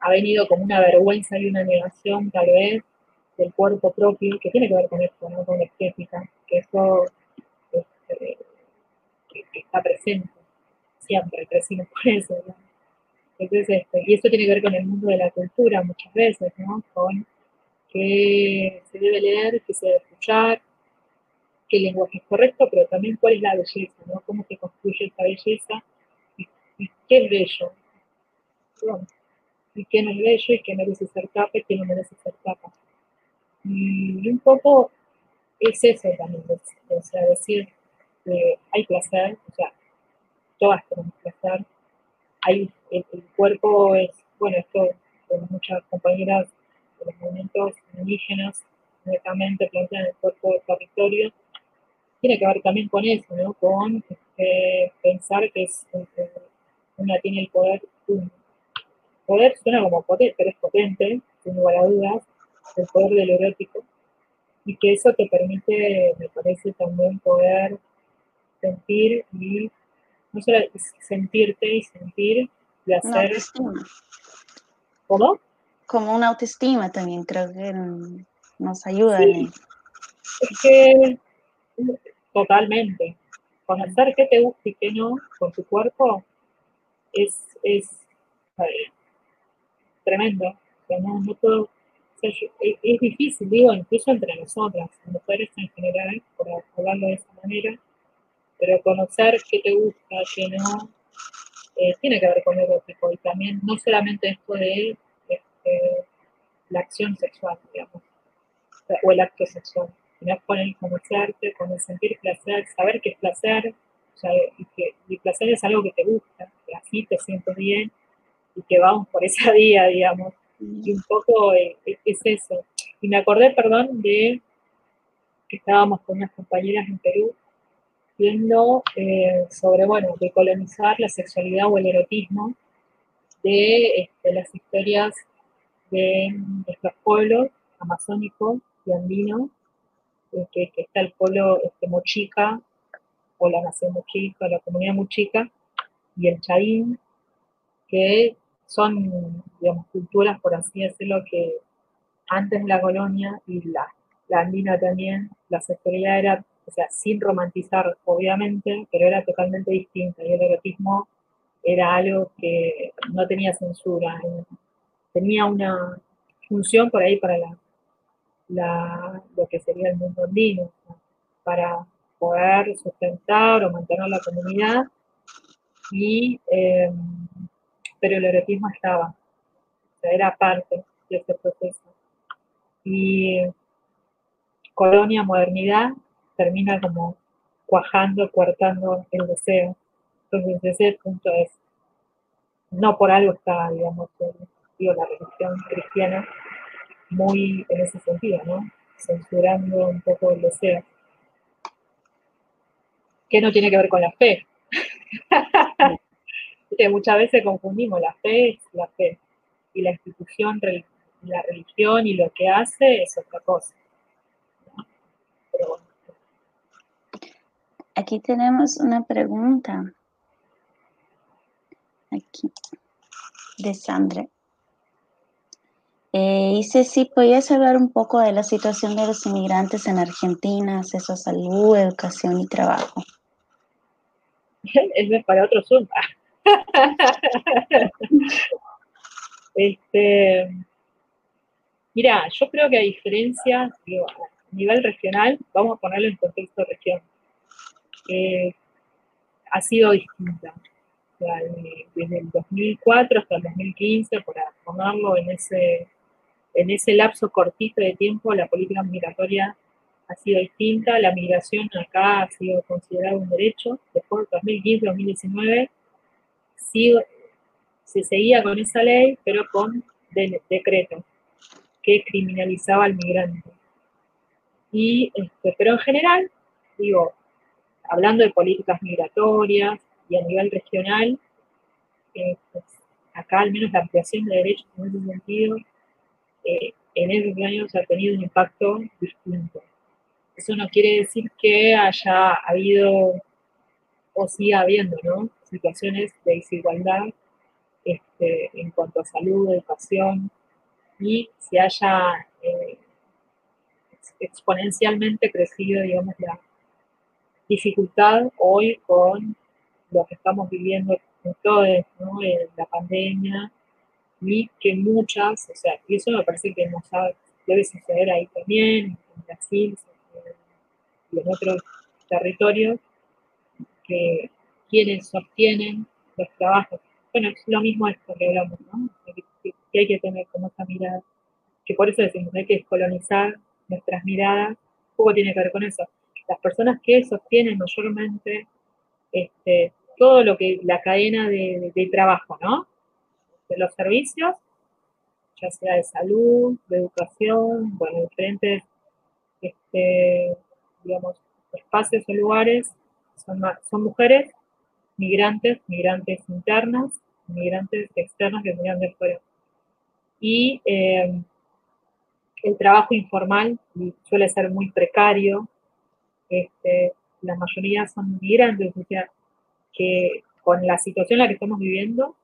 ha venido como una vergüenza y una negación tal vez del cuerpo propio, que tiene que ver con esto, ¿no? con la estética, que eso que, está presente siempre, crecimos [laughs] por eso. Entonces, este, y esto tiene que ver con el mundo de la cultura muchas veces, ¿no? Con qué se debe leer, qué se debe escuchar, qué lenguaje es correcto, pero también cuál es la belleza, ¿no? Cómo se construye esa belleza y, qué es bello. y qué no es bello y qué merece ser capa y qué no merece ser capa. Y un poco es eso también, o sea, decir, hay placer, o sea, todas tenemos placer. Hay, el, cuerpo es, bueno, esto con muchas compañeras de los movimientos indígenas netamente plantean el cuerpo del territorio, tiene que ver también con eso, ¿no? Con este, pensar que es, una tiene el poder, un poder suena como potente, pero es potente, sin lugar a dudas, el poder del erótico, y que eso te permite, me parece, también poder sentir y no solo sentirte y sentir y hacer. ¿Cómo? Como una autoestima también, creo que nos ayuda. Es que totalmente. Conocer qué te gusta y qué no con tu cuerpo es, es eh, tremendo. no, no todo, es, es, difícil, digo, incluso entre nosotras, mujeres en general, por hablarlo de esa manera, pero conocer qué te gusta, qué no, eh, tiene que ver con lo erótico y también no solamente esto de este, la acción sexual, digamos, o el acto sexual, sino con el conocerte, con el sentir placer, saber qué es placer, y que el placer es algo que te gusta, que así te sientes bien y que vamos por esa [laughs] vía, digamos, y un poco eh, es eso. Y me acordé, perdón, de que estábamos con unas compañeras en Perú eh, sobre, bueno, de colonizar la sexualidad o el erotismo de este, las historias de nuestros pueblos amazónicos y andinos, que, está el pueblo este, Mochica, o la nación Mochica, la comunidad Mochica, y el Chaín, que son, digamos, culturas, por así decirlo, que antes la colonia y la, la andina también, la sexualidad era, o sea, sin romantizar, obviamente, pero era totalmente distinta, y el erotismo era algo que no tenía censura, tenía una función por ahí para la, lo que sería el mundo andino, para poder sustentar o mantener la comunidad, y, eh, pero el erotismo estaba, o sea, era parte de ese proceso. Y colonia, modernidad, termina como cuajando, cortando el deseo. Entonces, ese punto es, no por algo está, digamos, digo, la religión cristiana muy en ese sentido, ¿no? Censurando un poco el deseo. Que no tiene que ver con la fe. [laughs] muchas veces confundimos la fe es la fe y la institución, la religión y lo que hace es otra cosa. Aquí tenemos una pregunta. Aquí, de Sandra. Eh, dice si podías hablar un poco de la situación de los inmigrantes en Argentina, acceso a salud, educación y trabajo. [laughs] Es para otro Zoom. [laughs] este, mira, yo creo que a diferencia, a nivel regional, vamos a ponerlo en contexto región, eh, ha sido distinta. desde el 2004 hasta el 2015, para ponerlo en ese en ese lapso cortito de tiempo la política migratoria ha sido distinta, la migración acá ha sido considerada un derecho, después de 2015-2019 se seguía con esa ley, pero con decreto que criminalizaba al migrante. Y, este, pero en general, digo, hablando de políticas migratorias y a nivel regional, eh, pues, acá al menos la ampliación de derechos en ese sentido eh, en esos años ha tenido un impacto distinto. Eso no quiere decir que haya habido o siga habiendo situaciones de desigualdad este, en cuanto a salud, educación, y se haya eh, exponencialmente crecido, digamos, la dificultad hoy con lo que estamos viviendo en todo ¿no? la pandemia, y que muchas, o sea, y eso me parece que no sabe, debe suceder ahí también, en Brasil y en otros territorios, que quienes sostienen los trabajos. Bueno, lo mismo esto que hablamos, ¿no? Que, hay que tener como esa mirada, que por eso decimos, hay que descolonizar nuestras miradas, poco tiene que ver con eso. Las personas que sostienen mayormente este, todo lo que, la cadena de, trabajo, ¿no? de los servicios, ya sea de salud, de educación, bueno, diferentes, este, digamos, espacios o lugares, son, mujeres, migrantes, migrantes internas, migrantes externas que vienen de fuera. Y eh, el trabajo informal suele ser muy precario, este, la mayoría son migrantes, o sea, que con la situación en la que estamos viviendo,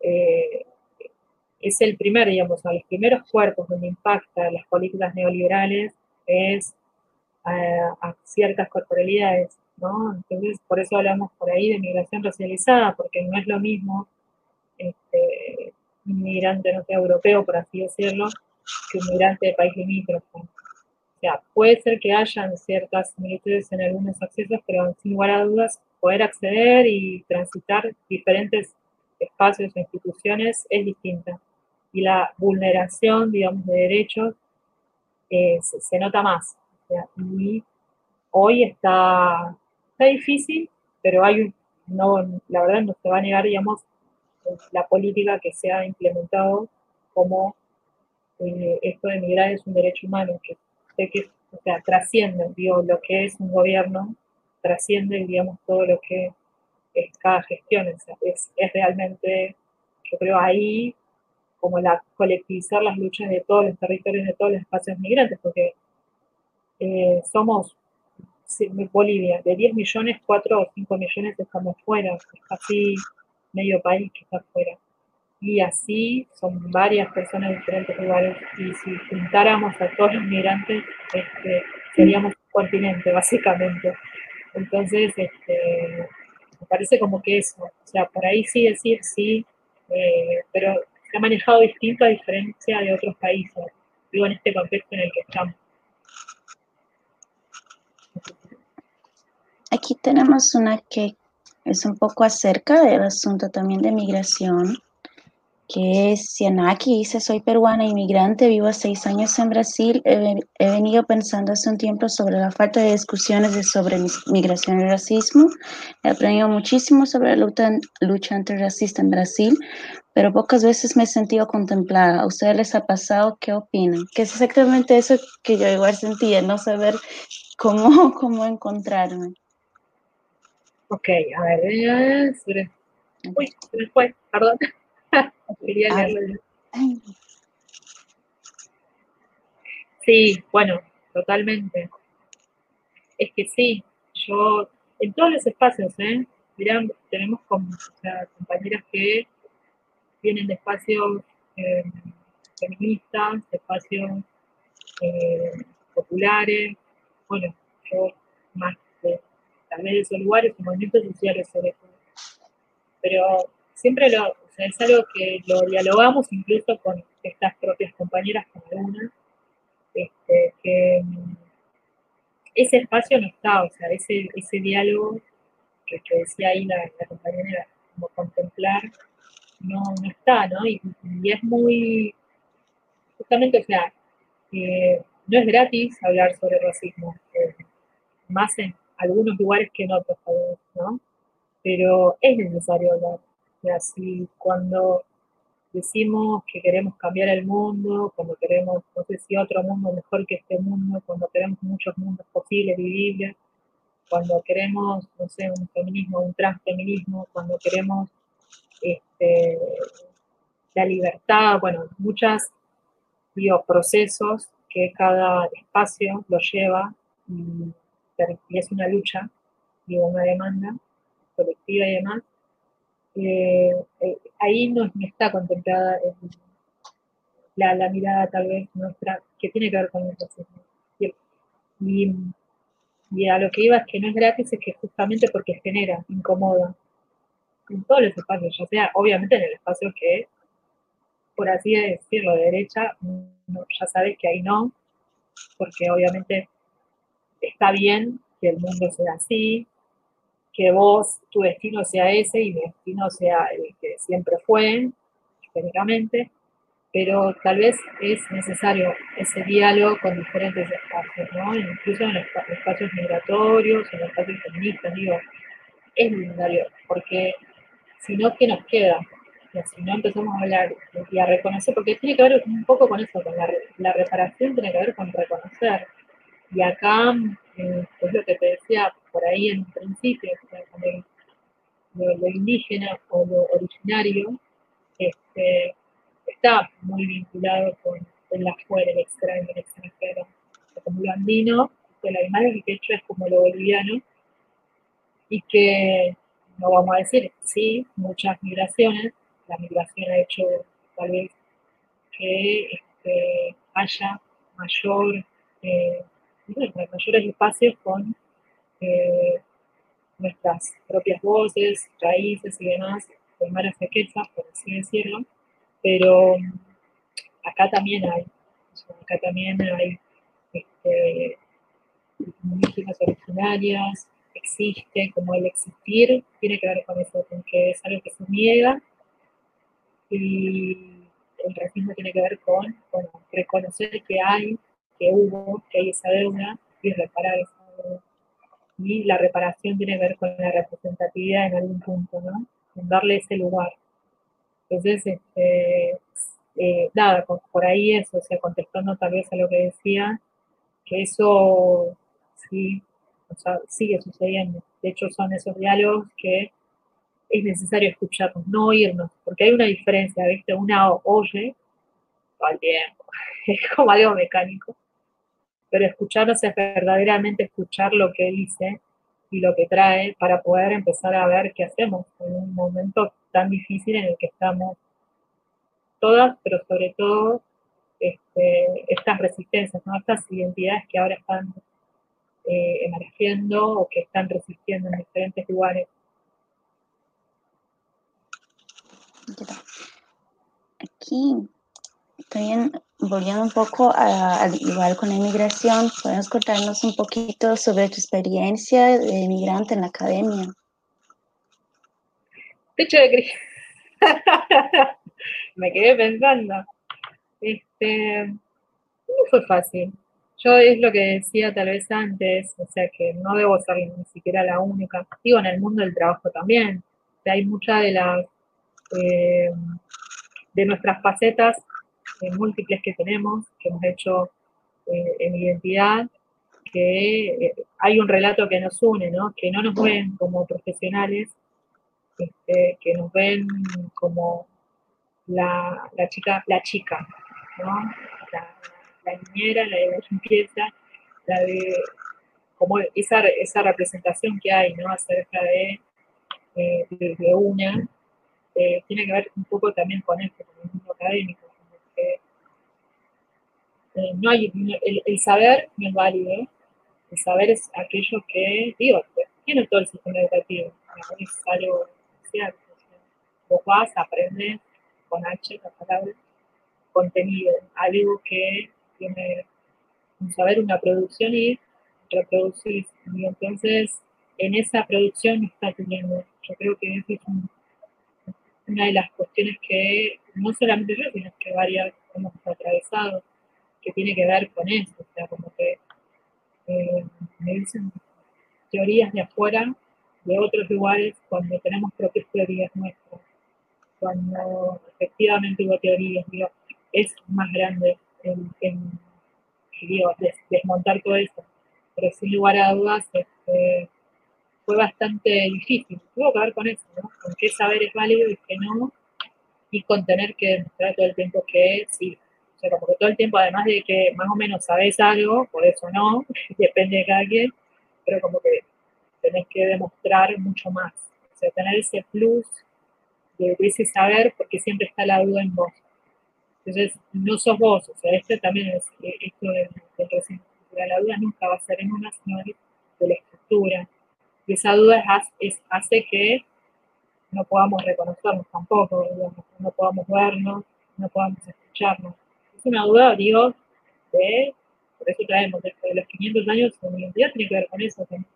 eh, es el primer, digamos, a los primeros cuerpos donde impacta las políticas neoliberales es eh, a, ciertas corporalidades, ¿no? Entonces, por eso hablamos por ahí de migración racializada, porque no es lo mismo este, un migrante, no sé, europeo, por así decirlo, que un migrante de país limítrofe. O sea, puede ser que hayan ciertas similitudes en algunos accesos, pero sin lugar a dudas, poder acceder y transitar diferentes espacios o instituciones es distinta. Y la vulneración, digamos, de derechos eh, se, nota más. y hoy está, está difícil, pero hay no, la verdad no se va a negar, digamos, la política que se ha implementado como eh, esto de migrar es un derecho humano, que, que o sea, trasciende, digo, lo que es un gobierno, trasciende, digamos, todo lo que es cada gestión, es, es realmente, yo creo, ahí como la colectivizar las luchas de todos los territorios, de todos los espacios migrantes, porque eh, somos Bolivia, de 10 millones, 4 o 5 millones estamos fuera, es casi medio país que está fuera. Y así son varias personas de diferentes lugares. Y si juntáramos a todos los migrantes, este, seríamos un continente, básicamente. Entonces, este, me parece como que eso, o sea, por ahí sí decir sí, eh, pero se ha manejado distinto a diferencia de otros países, digo, en este contexto en el que estamos. Aquí tenemos una que es un poco acerca del asunto también de migración que es Sianaki, dice, soy peruana, inmigrante, vivo seis años en Brasil. He, venido pensando hace un tiempo sobre la falta de discusiones de sobre migración y racismo. He aprendido muchísimo sobre la lucha, antirracista en Brasil, pero pocas veces me he sentido contemplada. ¿A ustedes les ha pasado? ¿Qué opinan? Que es exactamente eso que yo igual sentía, no saber cómo, [laughs] cómo encontrarme. Ok, a ver, uy, se me fue, perdón. Sí, bueno, totalmente. Es que sí, yo, en todos los espacios, ¿eh? Mirá, tenemos compañeras que vienen de espacios eh, feministas, de espacios eh, populares, bueno, yo más de tal vez de esos lugares, movimientos sociales sobre todo. Pero siempre lo, es algo que lo dialogamos incluso con estas propias compañeras, con algunas, este, que mm, ese espacio no está, o sea, ese, ese diálogo que, decía ahí la, compañera, como contemplar, no, no está, ¿no? Y, es muy, justamente, o sea, no es gratis hablar sobre racismo, eh, más en algunos lugares que en otros, ¿no? Pero es necesario hablar y así cuando decimos que queremos cambiar el mundo, cuando queremos, no sé si otro mundo mejor que este mundo, cuando queremos muchos mundos posibles, vivibles, cuando queremos, no sé, un feminismo, un transfeminismo, cuando queremos este, la libertad, bueno, muchos procesos que cada espacio lo lleva y, y es una lucha, digo, una demanda colectiva y demás, eh, eh, ahí no, está contemplada la, la, mirada tal vez nuestra que tiene que ver con el racismo. Y, a lo que iba es que no es gratis, es que justamente porque genera, incomoda en todos los espacios, ya sea obviamente en el espacio que, por así decirlo, de derecha, ya sabes que ahí no, porque obviamente está bien que el mundo sea así, que vos, tu destino sea ese y mi destino sea el que siempre fue, históricamente, pero tal vez es necesario ese diálogo con diferentes espacios, ¿no? Incluso en espacios migratorios, en espacios feministas, digo, es necesario, porque si no, ¿qué nos queda? si no empezamos a hablar y a reconocer, porque tiene que ver un poco con eso, con la, la reparación tiene que ver con reconocer. Y acá, eh, es lo que te decía, por ahí en principio, lo, indígena o lo originario, este, está muy vinculado con el afuera, el extraño, el extranjero. Como lo andino, el animal que hecho es como lo boliviano, y que, no vamos a decir, sí, muchas migraciones, la migración ha hecho tal vez que este, haya mayor, eh, mayores espacios con nuestras propias voces, raíces y demás, primeras riquezas, por así decirlo, pero acá también hay, acá también hay este, originarias, existe, como el existir tiene que ver con eso, con que es algo que se niega y el racismo tiene que ver con reconocer que hay, que hubo, que hay esa deuda y reparar esa deuda y la reparación tiene que ver con la representatividad en algún punto, ¿no? En darle ese lugar. Entonces, este, eh, nada, por ahí eso, o sea, contestando tal vez a lo que decía, que eso sí, sigue sucediendo. De hecho, son esos diálogos que es necesario escucharnos, no oírnos, porque hay una diferencia, ¿viste? Una oye todo el tiempo, es como algo mecánico, pero escucharlos es verdaderamente escuchar lo que dice y lo que trae para poder empezar a ver qué hacemos en un momento tan difícil en el que estamos todas, pero sobre todo este, estas resistencias, estas identidades que ahora están eh, emergiendo o que están resistiendo en diferentes lugares. Aquí, también volviendo un poco al igual con la inmigración, ¿puedes contarnos un poquito sobre tu experiencia de inmigrante en la academia? Techo de [laughs] Me quedé pensando. Este, no fue fácil. Yo es lo que decía tal vez antes, o sea que no debo ser ni siquiera la única. Digo, en el mundo del trabajo también. hay muchas de las eh, de nuestras facetas múltiples que tenemos, que hemos hecho eh, en identidad, que hay un relato que nos une, ¿no? Que no nos ven como profesionales, este, que nos ven como la, chica, la chica, ¿no? La, niñera, la de la limpieza, la de como esa, esa representación que hay, ¿no? Acerca de, de una, eh, tiene que ver un poco también con esto, con el mundo académico. Eh, no hay, el, saber no es válido, el saber es aquello que, digo, tiene todo el sistema educativo, es algo especial. vos vas, aprendes con H, la palabra, contenido, algo que tiene un saber, una producción y reproducir. Y entonces, en esa producción no está teniendo, yo creo que eso es un una de las cuestiones que no solamente yo, sino que varias hemos atravesado, que tiene que ver con eso, o sea, como que eh, me dicen teorías de afuera, de otros lugares, cuando tenemos propias teorías nuestras, cuando efectivamente hubo teorías, es más grande en, desmontar todo eso, pero sin lugar a dudas, este, fue bastante difícil. Tuvo que ver con eso, ¿no? Con qué saber es válido y qué no, y con tener que demostrar todo el tiempo que sí. O sea, como que todo el tiempo, además de que más o menos sabes algo, por eso no, [laughs] depende de cada quien, pero como que tenés que demostrar mucho más. O sea, tener ese plus de, ese saber, porque siempre está la duda en vos. Entonces, no sos vos, o sea, esto también es, esto del, del la duda nunca va a ser en una, sino de la estructura, y esa duda hace que no podamos reconocernos tampoco, no podamos vernos, no podamos escucharnos. Es una duda, digo, de, por eso traemos, de, los 500 años de identidad tiene que ver con eso, con,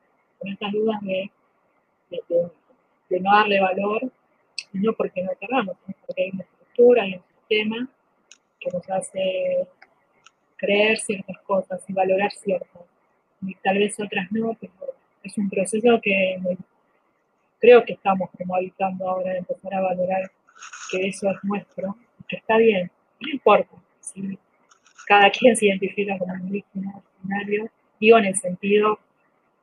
estas dudas de, de, no darle valor, no porque no queramos, sino porque hay una estructura, hay un sistema que nos hace creer ciertas cosas y valorar ciertas, y tal vez otras no, pero es un proceso que creo que estamos como habitando ahora de empezar a valorar que eso es nuestro, que está bien, no importa si cada quien se identifica como un víctima ordinario, digo en el sentido,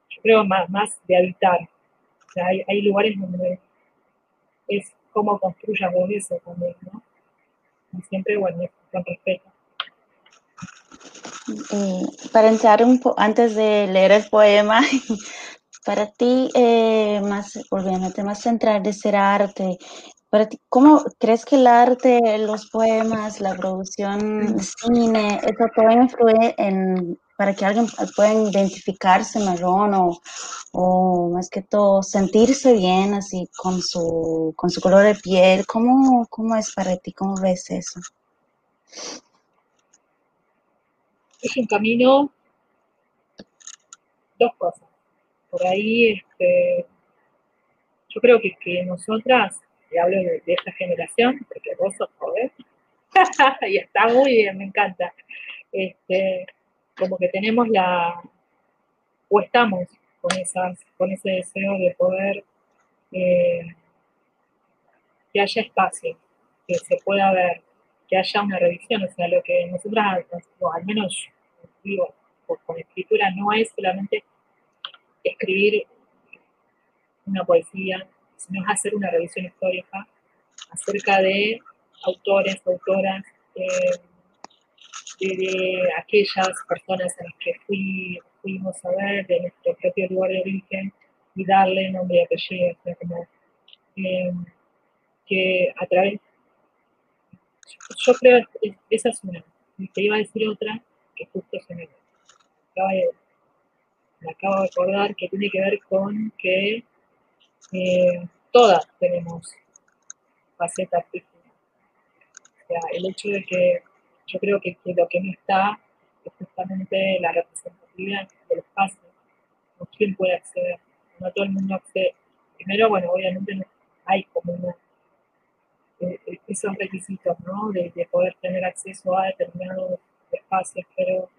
yo creo más, más de habitar. O sea, hay, lugares donde es como construyamos eso también, ¿no? Y siempre, bueno, con respeto. Eh, para entrar un poco, antes de leer el poema, [laughs] para ti, eh, más, obviamente, más central de ser arte, para ti, ¿cómo crees que el arte, los poemas, la producción cine, eso puede influir en, para que alguien pueda identificarse marrón o, o, más que todo sentirse bien así con su, con su color de piel? ¿Cómo, ¿Cómo es para ti? ¿Cómo ves eso? Es un camino, dos cosas por ahí, este, yo creo que, que nosotras, y hablo de, esta generación, porque vos sos joven, [laughs] y está muy bien, me encanta, este, como que tenemos la, o estamos con, esas, con ese deseo de poder eh, que haya espacio, que se pueda ver, que haya una revisión, o sea, lo que nosotras, o al menos digo, con escritura no es solamente escribir una poesía, sino es hacer una revisión histórica acerca de autores, autoras, eh, de, aquellas personas a las que fui, fuimos a ver, de nuestro propio lugar de origen, y darle nombre y apellido. Como em, que a través. Yo creo esa es una. Y te iba a decir otra que justo se me acaba de, me acabo de acordar que tiene que ver con que eh, todas tenemos facetas artísticas. O sea, el hecho de que yo creo que, lo que no está es justamente la representatividad del espacio. No quién puede acceder, no todo el mundo accede. Primero, bueno, obviamente hay como una, eh, eh, esos requisitos, ¿no? De, poder tener acceso a determinados espacios, pero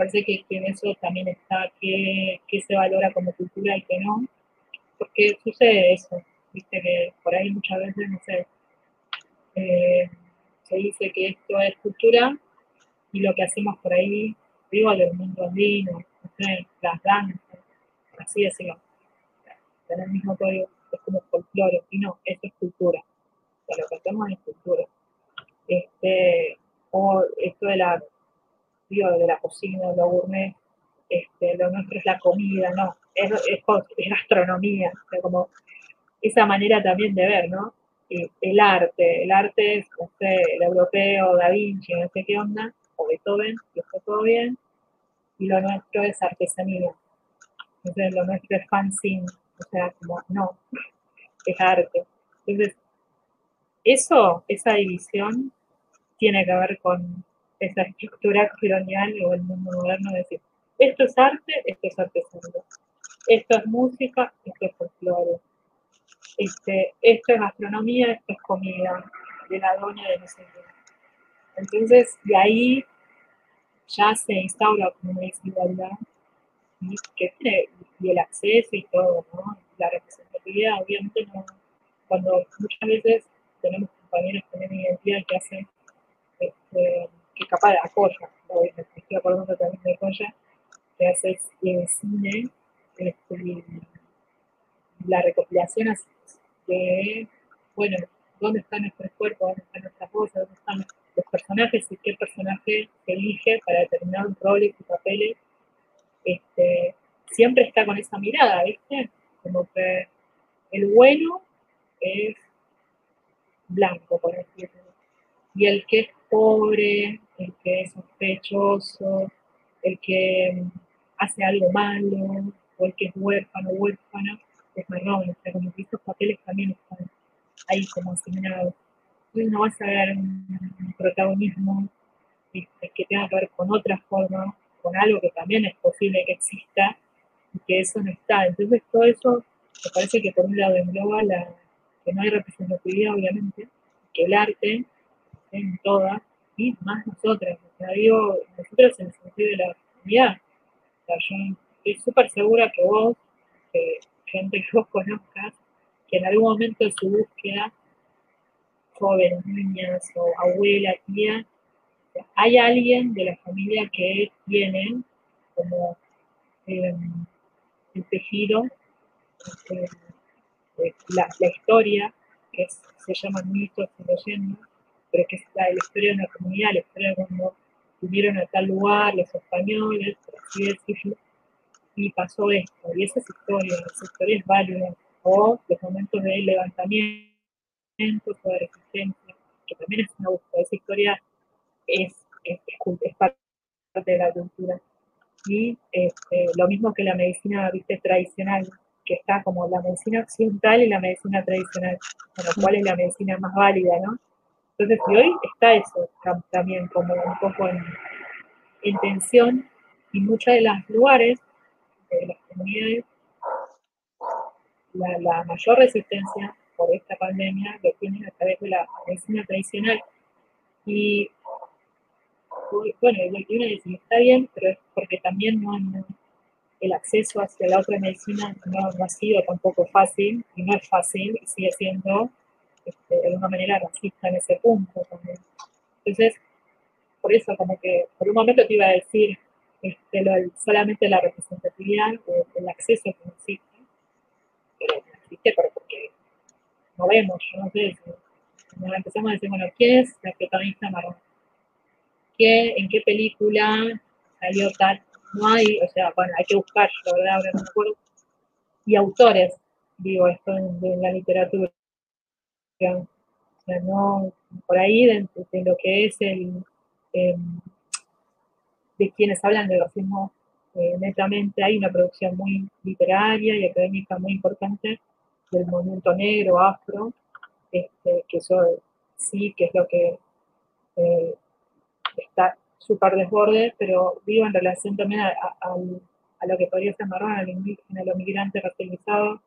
parece que, en eso también está qué, se valora como cultura y qué no, porque sucede eso, viste que por ahí muchas veces, no sé, eh, se dice que esto es cultura y lo que hacemos por ahí, digo, del mundo andino, no sé, las danzas, así decirlo, en el mismo código, es como folclore, y no, esto es cultura, o lo que hacemos es cultura. Este, o esto de la, de la cocina, lo gourmet, este, lo nuestro es la comida, no, es, gastronomía, o sea, como esa manera también de ver, ¿no? el arte, el arte es, no sé, el europeo, Da Vinci, no sé qué onda, o Beethoven, y está todo bien, y lo nuestro es artesanía. Entonces lo nuestro es fanzine, o sea, como, no, [laughs] es arte. Entonces, eso, esa división, tiene que ver con esa estructura colonial o el mundo moderno, de decir, esto es arte, esto es artesanía, esto es música, esto es folclore este, esto es gastronomía, esto es comida de la doña de sé Entonces, de ahí ya se instaura como una desigualdad y, el acceso y todo, ¿no? La representatividad, obviamente, no, cuando muchas veces tenemos compañeros que tienen identidad que hacen, este, que capaz de Acoya, estoy acordando también de Acoya, que hace cine, este, la recopilación así de, bueno, dónde están nuestros cuerpos, dónde están nuestras voces, dónde están los personajes y qué personaje se elige para determinar roles y papeles, este, siempre está con esa mirada, ¿viste? Como que el bueno es blanco, por decirlo. Y el que es pobre, el que es sospechoso, el que hace algo malo, o el que es huérfano, huérfana, es marrón, o sea, como estos papeles también están ahí como asignados. Entonces no vas a ver un, protagonismo este, que tenga que ver con otra forma, con algo que también es posible que exista y que eso no está. Entonces todo eso me parece que por un lado engloba la, que no hay representatividad obviamente, que el arte en todas y más nosotras, o sea, digo, nosotros en el sentido de la comunidad. Yo estoy súper segura que vos, gente que vos conozcas, que en algún momento de su búsqueda, jóvenes, niñas o abuela, tía, hay alguien de la familia que tiene como eh, el tejido, eh, eh, la, historia, que se llama mitos y leyendas, pero que es la, historia de una comunidad, la historia de cuando vinieron a tal lugar los españoles, por así decirlo, y pasó esto, y esa es historia, esa historia es válida, o los momentos de levantamiento o de resistencia, que también es una búsqueda, esa historia es, parte de la cultura. Y este, lo mismo que la medicina ¿viste? tradicional, que está como la medicina occidental y la medicina tradicional, lo cual es la medicina más válida, ¿no? Entonces, y hoy está eso también como un poco en, en tensión, y muchos de los lugares de las comunidades, la, mayor resistencia por esta pandemia lo tienen a través de la medicina tradicional. Y bueno, que uno dice, está bien, pero es porque también no, el acceso hacia la otra medicina no, ha sido tampoco fácil, y no es fácil, y sigue siendo este, de alguna manera racista en ese punto también. Entonces, por eso como que por un momento te iba a decir, este, solamente la representatividad o el acceso que no existe, pero existe porque no vemos, yo no sé, si empezamos a decir, bueno, ¿quién es la protagonista marrón? qué, en qué película salió tal. No hay, o sea, bueno, hay que buscar, la verdad, no me acuerdo. Y autores, digo, esto de, la literatura. O sea, no, por ahí, de, lo que es el, em, de quienes hablan de racismo eh, netamente, hay una producción muy literaria y académica muy importante del movimiento negro, afro, este, que eso sí, que es lo que eh, está súper desborde, pero vivo en relación también a, lo que podría ser marrón, al indígena, a lo migrante racializado.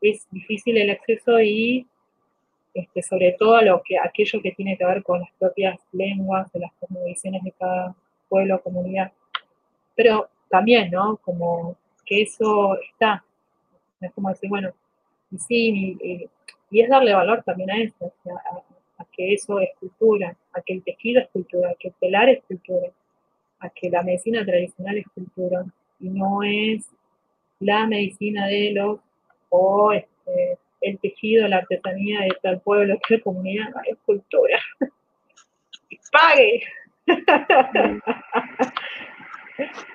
Es difícil el acceso y este, sobre todo lo que, aquello que tiene que ver con las propias lenguas, de las cosmovisiones de cada pueblo, comunidad. Pero también, ¿no? Como que eso está. Es como decir, bueno, y sí, y, es darle valor también a eso, a, que eso es cultura, a que el tejido es cultura, a que el telar es cultura, a que la medicina tradicional es cultura, y no es la medicina de los, o este, el tejido, la artesanía de tal pueblo, tal comunidad, es cultura. y pague. [laughs]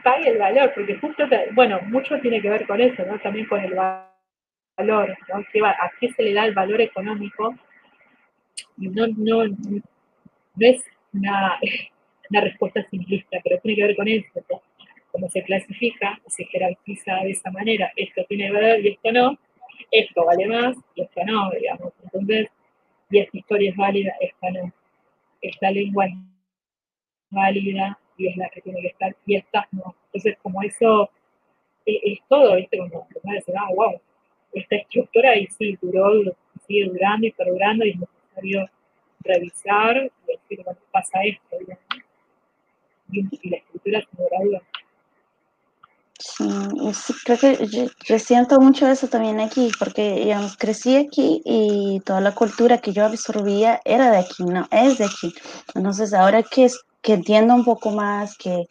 pague el valor, porque justo, bueno, mucho tiene que ver con eso, ¿no? También con el valor ¿no? ¿A qué se le da el valor económico? Y no, no, es una, respuesta simplista, pero tiene que ver con eso, ¿no? Cómo se clasifica, se jerarquiza de esa manera, esto tiene valor y esto no, esto vale más y esto no, digamos. Entonces, y esta historia es válida, esta no. Esta lengua es válida y es la que tiene que estar, y estas no. Entonces, como eso es, es todo, ¿viste? Como, como decir, ah, wow, esta estructura y sí, duró, sigue durando y perdurando y es necesario revisar y decir, bueno, pasa esto, Y, la estructura se gradúa. Sí, creo que yo, siento mucho eso también aquí, porque digamos, crecí aquí y toda la cultura que yo absorbía era de aquí, no es de aquí. Entonces, ahora que, que entiendo un poco más, que,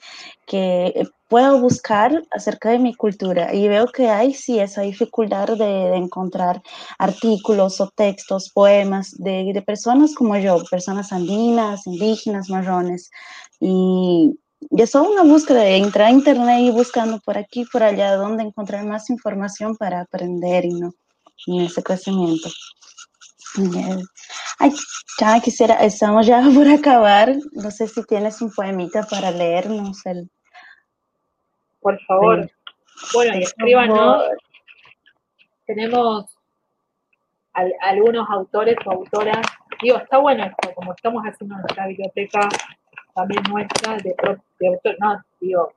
que puedo buscar acerca de mi cultura y veo que hay sí esa dificultad de, encontrar artículos o textos, poemas de, de, personas como yo, personas andinas, indígenas, marrones. Y, y eso es una búsqueda de entrar a internet y buscando por aquí, por allá, donde encontrar más información para aprender y no en ese crecimiento. Ay, ya quisiera, estamos ya [laughs] por acabar. No sé si tienes un poemita para leernos el, por favor. Bueno, y escríbanos. Tenemos algunos autores o autoras. Digo, está bueno esto, como estamos haciendo nuestra biblioteca también nuestra de, autores, no, digo,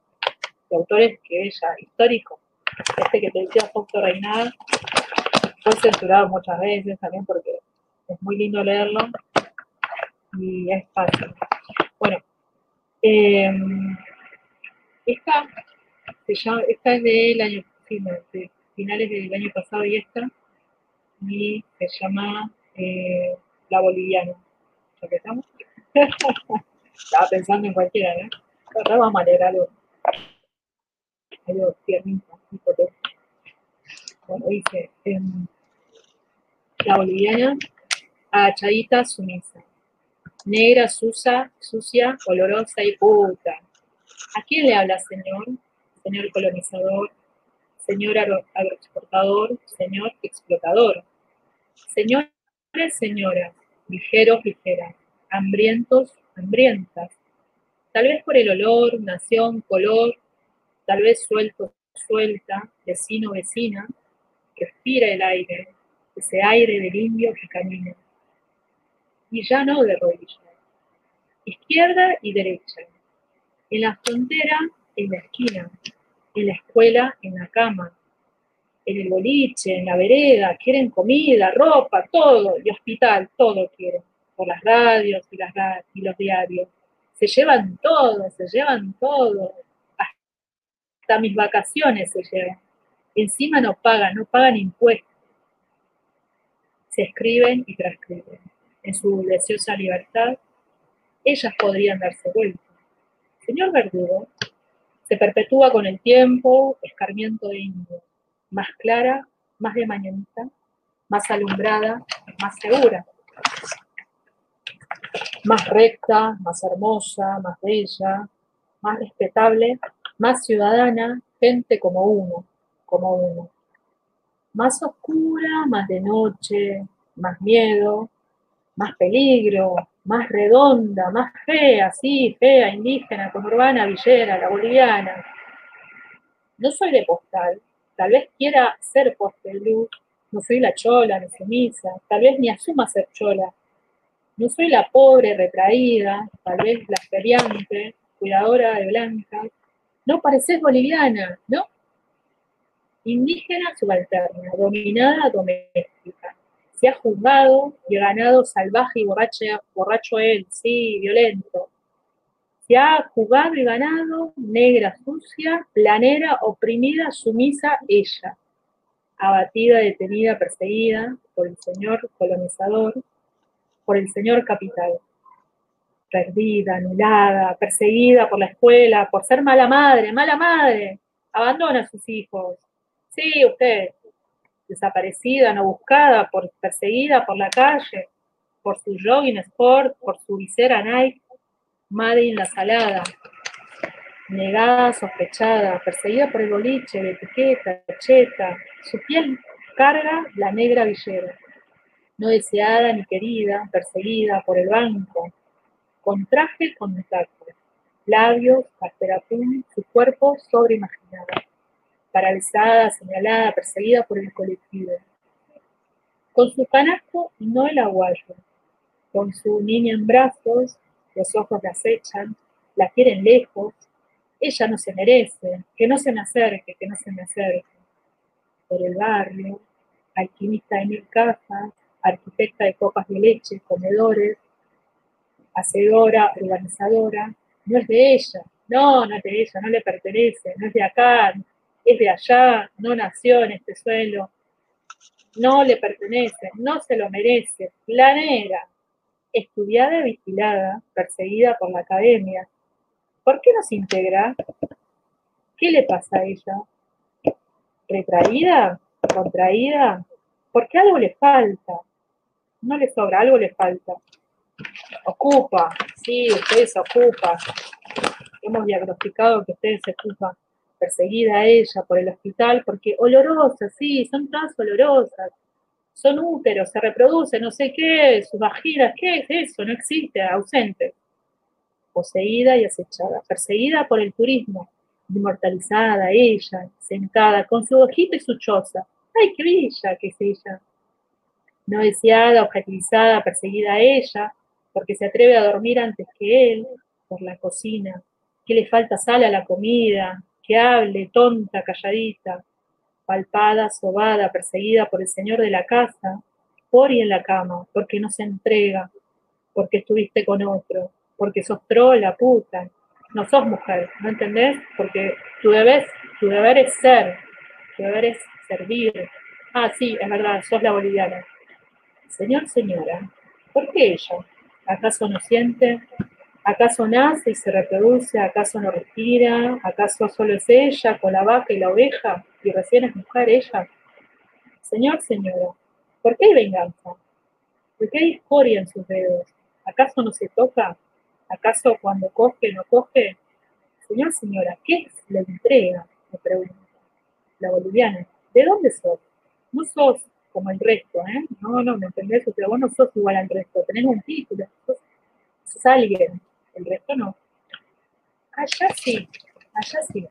de autores que ella, histórico. Este que te decía Fausto Reinal fue censurado muchas veces también porque es muy lindo leerlo y es fácil. Bueno, eh, esta esta es del año, de finales del año pasado y esta, y se llama eh, La Boliviana. ¿Ya estamos? [laughs] Estaba pensando en cualquiera, ¿no? Ahora vamos a leer algo, algo tiernito, Bueno, dice, em, La Boliviana, agachadita, sumisa. Negra, sucia, sucia, olorosa y puta. ¿A quién le habla, señor? señor colonizador, señor agroexportador, señor explotador. Señores, señoras, ligeros, ligeras, hambrientos, hambrientas. Tal vez por el olor, nación, color, tal vez suelto, suelta, vecino, vecina, respira el aire, ese aire del indio que camina. Y ya no de rodillas, izquierda y derecha. En la frontera en la esquina, en la escuela, en la cama, en el boliche, en la vereda, quieren comida, ropa, todo, y hospital, todo quieren, por las radios y, los diarios. Se llevan todo, se llevan todo, hasta mis vacaciones se llevan. Encima no pagan, no pagan impuestos. Se escriben y transcriben. En su deseosa libertad, ellas podrían darse vuelta. Señor Verdugo, se perpetúa con el tiempo, escarmiento de indio, más clara, más de mañanita, más alumbrada, más segura. Más recta, más hermosa, más bella, más respetable, más ciudadana, gente como uno, como uno. Más oscura, más de noche, más miedo, más peligro, más redonda, más fea, sí, fea, indígena, urbana, villera, la boliviana. No soy de postal, tal vez quiera ser luz, no soy la chola, ni sumisa, tal vez ni asuma ser chola. No soy la pobre retraída, tal vez la feriante, cuidadora de blancas. No pareces boliviana, ¿no? Indígena subalterna, dominada doméstica se ha juzgado y ganado salvaje y borracho, borracho él, sí, violento. Se ha jugado y ganado negra, sucia, planera, oprimida, sumisa ella, abatida, detenida, perseguida por el señor colonizador, por el señor capital. Perdida, anulada, perseguida por la escuela, por ser mala madre, mala madre, abandona a sus hijos. Sí, usted, desaparecida, no buscada, por, perseguida por la calle, por su jogging sport, por su visera Nike, madre en la salada, negada, sospechada, perseguida por el boliche, de etiqueta, cheta, su piel carga la negra villera, no deseada ni querida, perseguida por el banco, con traje con contacto, labios, carterapún, su cuerpo sobreimaginado paralizada, señalada, perseguida por el colectivo. Con su canasto y no el aguayo, con su niña en brazos, los ojos la acechan, la quieren lejos, ella no se merece, que no se me acerque, que no se me acerque. Por el barrio, alquimista de mil casas, arquitecta de copas de leche, comedores, hacedora, organizadora, no es de ella, no, no es de ella, no le pertenece, no es de acá, es de allá, no nació en este suelo, no le pertenece, no se lo merece, la negra, estudiada vigilada, perseguida por la academia. ¿Por qué no se integra? ¿Qué le pasa a ella? ¿Retraída? ¿Contraída? Porque algo le falta. No le sobra, algo le falta. Ocupa, sí, ustedes se ocupa. Hemos diagnosticado que ustedes se ocupan perseguida ella por el hospital, porque olorosas, sí, son todas olorosas, son úteros, se reproducen, no sé qué, sus vaginas, ¿qué es eso? No existe, ausente. Poseída y acechada, perseguida por el turismo, inmortalizada ella, sentada, con su ojito y su choza. ¡Ay, qué bella que es ella! No deseada, objetivizada, perseguida ella, porque se atreve a dormir antes que él, por la cocina, que le falta sal a la comida, que hable, tonta, calladita, palpada, sobada, perseguida por el señor de la casa, por y en la cama, porque no se entrega, porque estuviste con otro, porque sos trola, puta, no sos mujer, ¿no entendés? Porque tu deber, tu deber es ser, tu deber es servir. Ah, sí, es verdad, sos la boliviana. Señor, señora, ¿por qué ella? ¿Acaso no siente? ¿Acaso nace y se reproduce? ¿Acaso no respira? ¿Acaso solo es ella con la vaca y la oveja y recién es mujer ella? Señor, señora, ¿por qué hay venganza? ¿Por qué hay discordia en sus dedos? ¿Acaso no se toca? ¿Acaso cuando coge no coge? Señor, señora, ¿qué es la entrega? Me pregunta. La boliviana. ¿De dónde sos? No sos como el resto, ¿eh? No, no, ¿me entendés? Pero vos no sos igual al resto. Tenés un título. sos alguien el resto no. Allá sí, allá sí.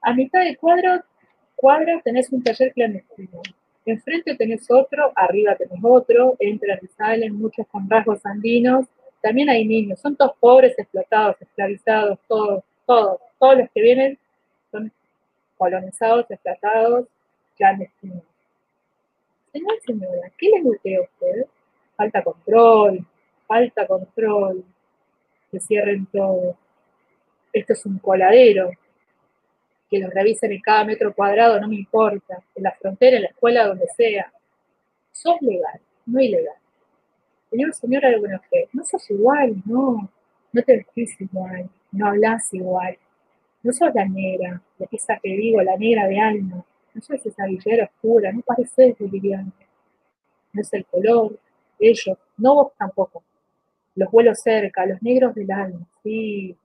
A mitad de cuadro, cuadra tenés un taller clandestino. Enfrente tenés otro, arriba tenés otro, entran y salen, muchos con rasgos andinos. También hay niños, son todos pobres, explotados, esclavizados, todos, todos, todos los que vienen son colonizados, explotados, clandestinos. Señor, señora, ¿qué le guste a usted? Falta control, falta control que cierren todo. Esto es un coladero, que los revisen en cada metro cuadrado, no me importa, en la frontera, en la escuela, donde sea. Sos legal, no ilegal. Señor, señora de buena no sos igual, no, no te vestís igual, no hablas igual, no sos la negra, de esa que digo, la negra de alma, no sos esa villera oscura, no pareces boliviano, no es el color, ellos, no vos tampoco, los vuelos cerca, los negros del alma, sí.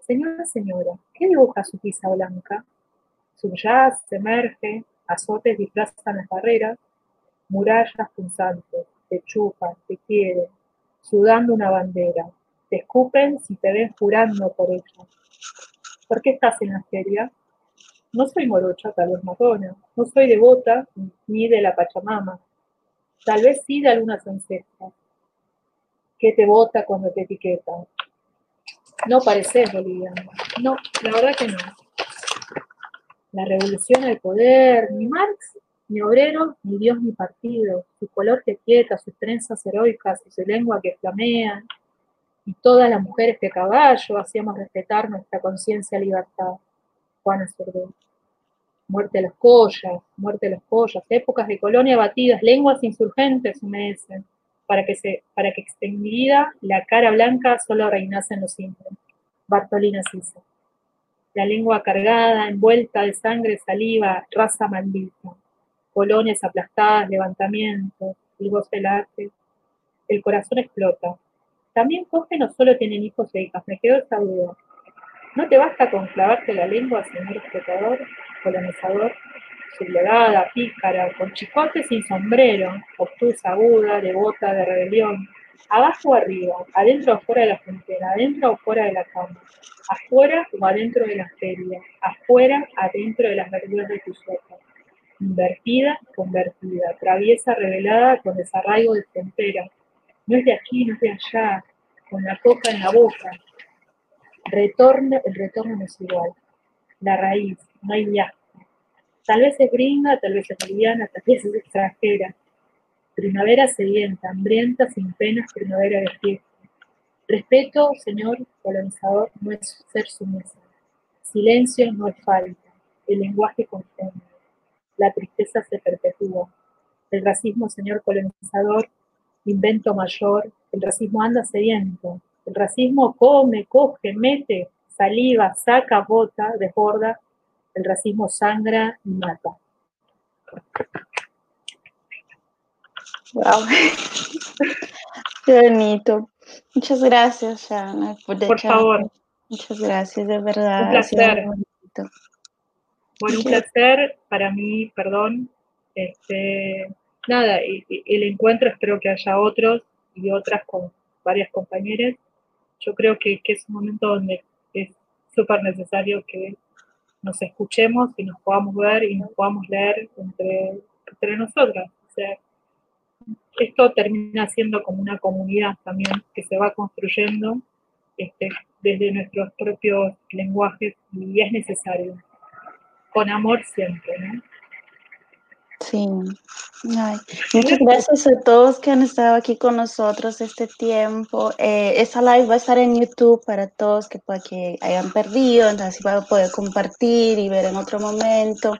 Señora, señora, ¿qué dibuja su pisa blanca? Subyaz, emerge, azotes disfrazan las barreras, murallas punzantes, te chupan, te quieren, sudando una bandera, te escupen si te ven jurando por ella. ¿Por qué estás en la feria? No soy morocha, tal vez matona, no soy devota ni de la Pachamama, tal vez sí de algunas ancestras. ¿Qué te vota cuando te etiquetan? No pareces boliviano. No, la verdad que no. La revolución al poder, ni Marx, ni obrero, ni Dios, ni partido. Su color que quieta, sus trenzas heroicas su lengua que flamean. Y todas las mujeres que caballo hacíamos respetar nuestra conciencia libertad. Juana Sordón. Muerte a los collas, muerte a los collas, épocas de colonia batidas, lenguas insurgentes humedecen, para que, se, para que extendida la cara blanca solo reinase en los simples. Bartolina Sisa. La lengua cargada, envuelta de sangre, saliva, raza maldita. Colonias aplastadas, levantamientos, el goce arte. El corazón explota. También Jorge no solo tienen hijos e hijas, me quedo esa duda. ¿No te basta con clavarte la lengua, señor explotador, colonizador? Sublevada, pícara, con chicote sin sombrero, obtusa, aguda, devota, de rebelión, abajo o arriba, adentro o fuera de la frontera, adentro o fuera de la cama, afuera o adentro de la feria, afuera, adentro de las verduras de tu sopa, invertida, convertida, traviesa, revelada, con desarraigo de frontera, no es de aquí, no es de allá, con la coca en la boca, retorno, el retorno no es igual, la raíz, no hay viaje, tal vez es gringa, tal vez es boliviana, tal vez es extranjera, Primavera sedienta, hambrienta, sin penas, primavera de fiesta. Respeto, señor colonizador, no es ser sumisa. Silencio no es falta. El lenguaje confunde. La tristeza se perpetúa. El racismo, señor colonizador, invento mayor. El racismo anda sediento. El racismo come, coge, mete, saliva, saca, bota, desborda. El racismo sangra y mata. Wow. [laughs] Qué bonito. Muchas gracias, Shana. Por, por favor. Muchas gracias, de verdad. Un placer. Bueno, un placer para mí, perdón. Este, nada, el encuentro espero que haya otros y otras con varias compañeras. Yo creo que, que es un momento donde es súper necesario que nos escuchemos y nos podamos ver y nos podamos leer entre, entre nosotras. O sea, esto termina siendo como una comunidad también que se va construyendo este, desde nuestros propios lenguajes y es necesario. Con amor siempre, ¿no? Sí. Muchas gracias a todos que han estado aquí con nosotros este tiempo. Eh, esta live va a estar en YouTube para todos que, pues, que hayan perdido, entonces van a poder compartir y ver en otro momento.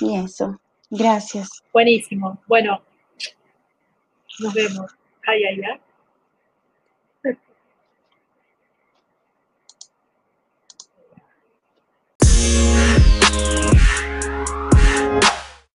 Y eso. Gracias. Buenísimo. Bueno, nos vemos. Ay, ay, ay. Thank.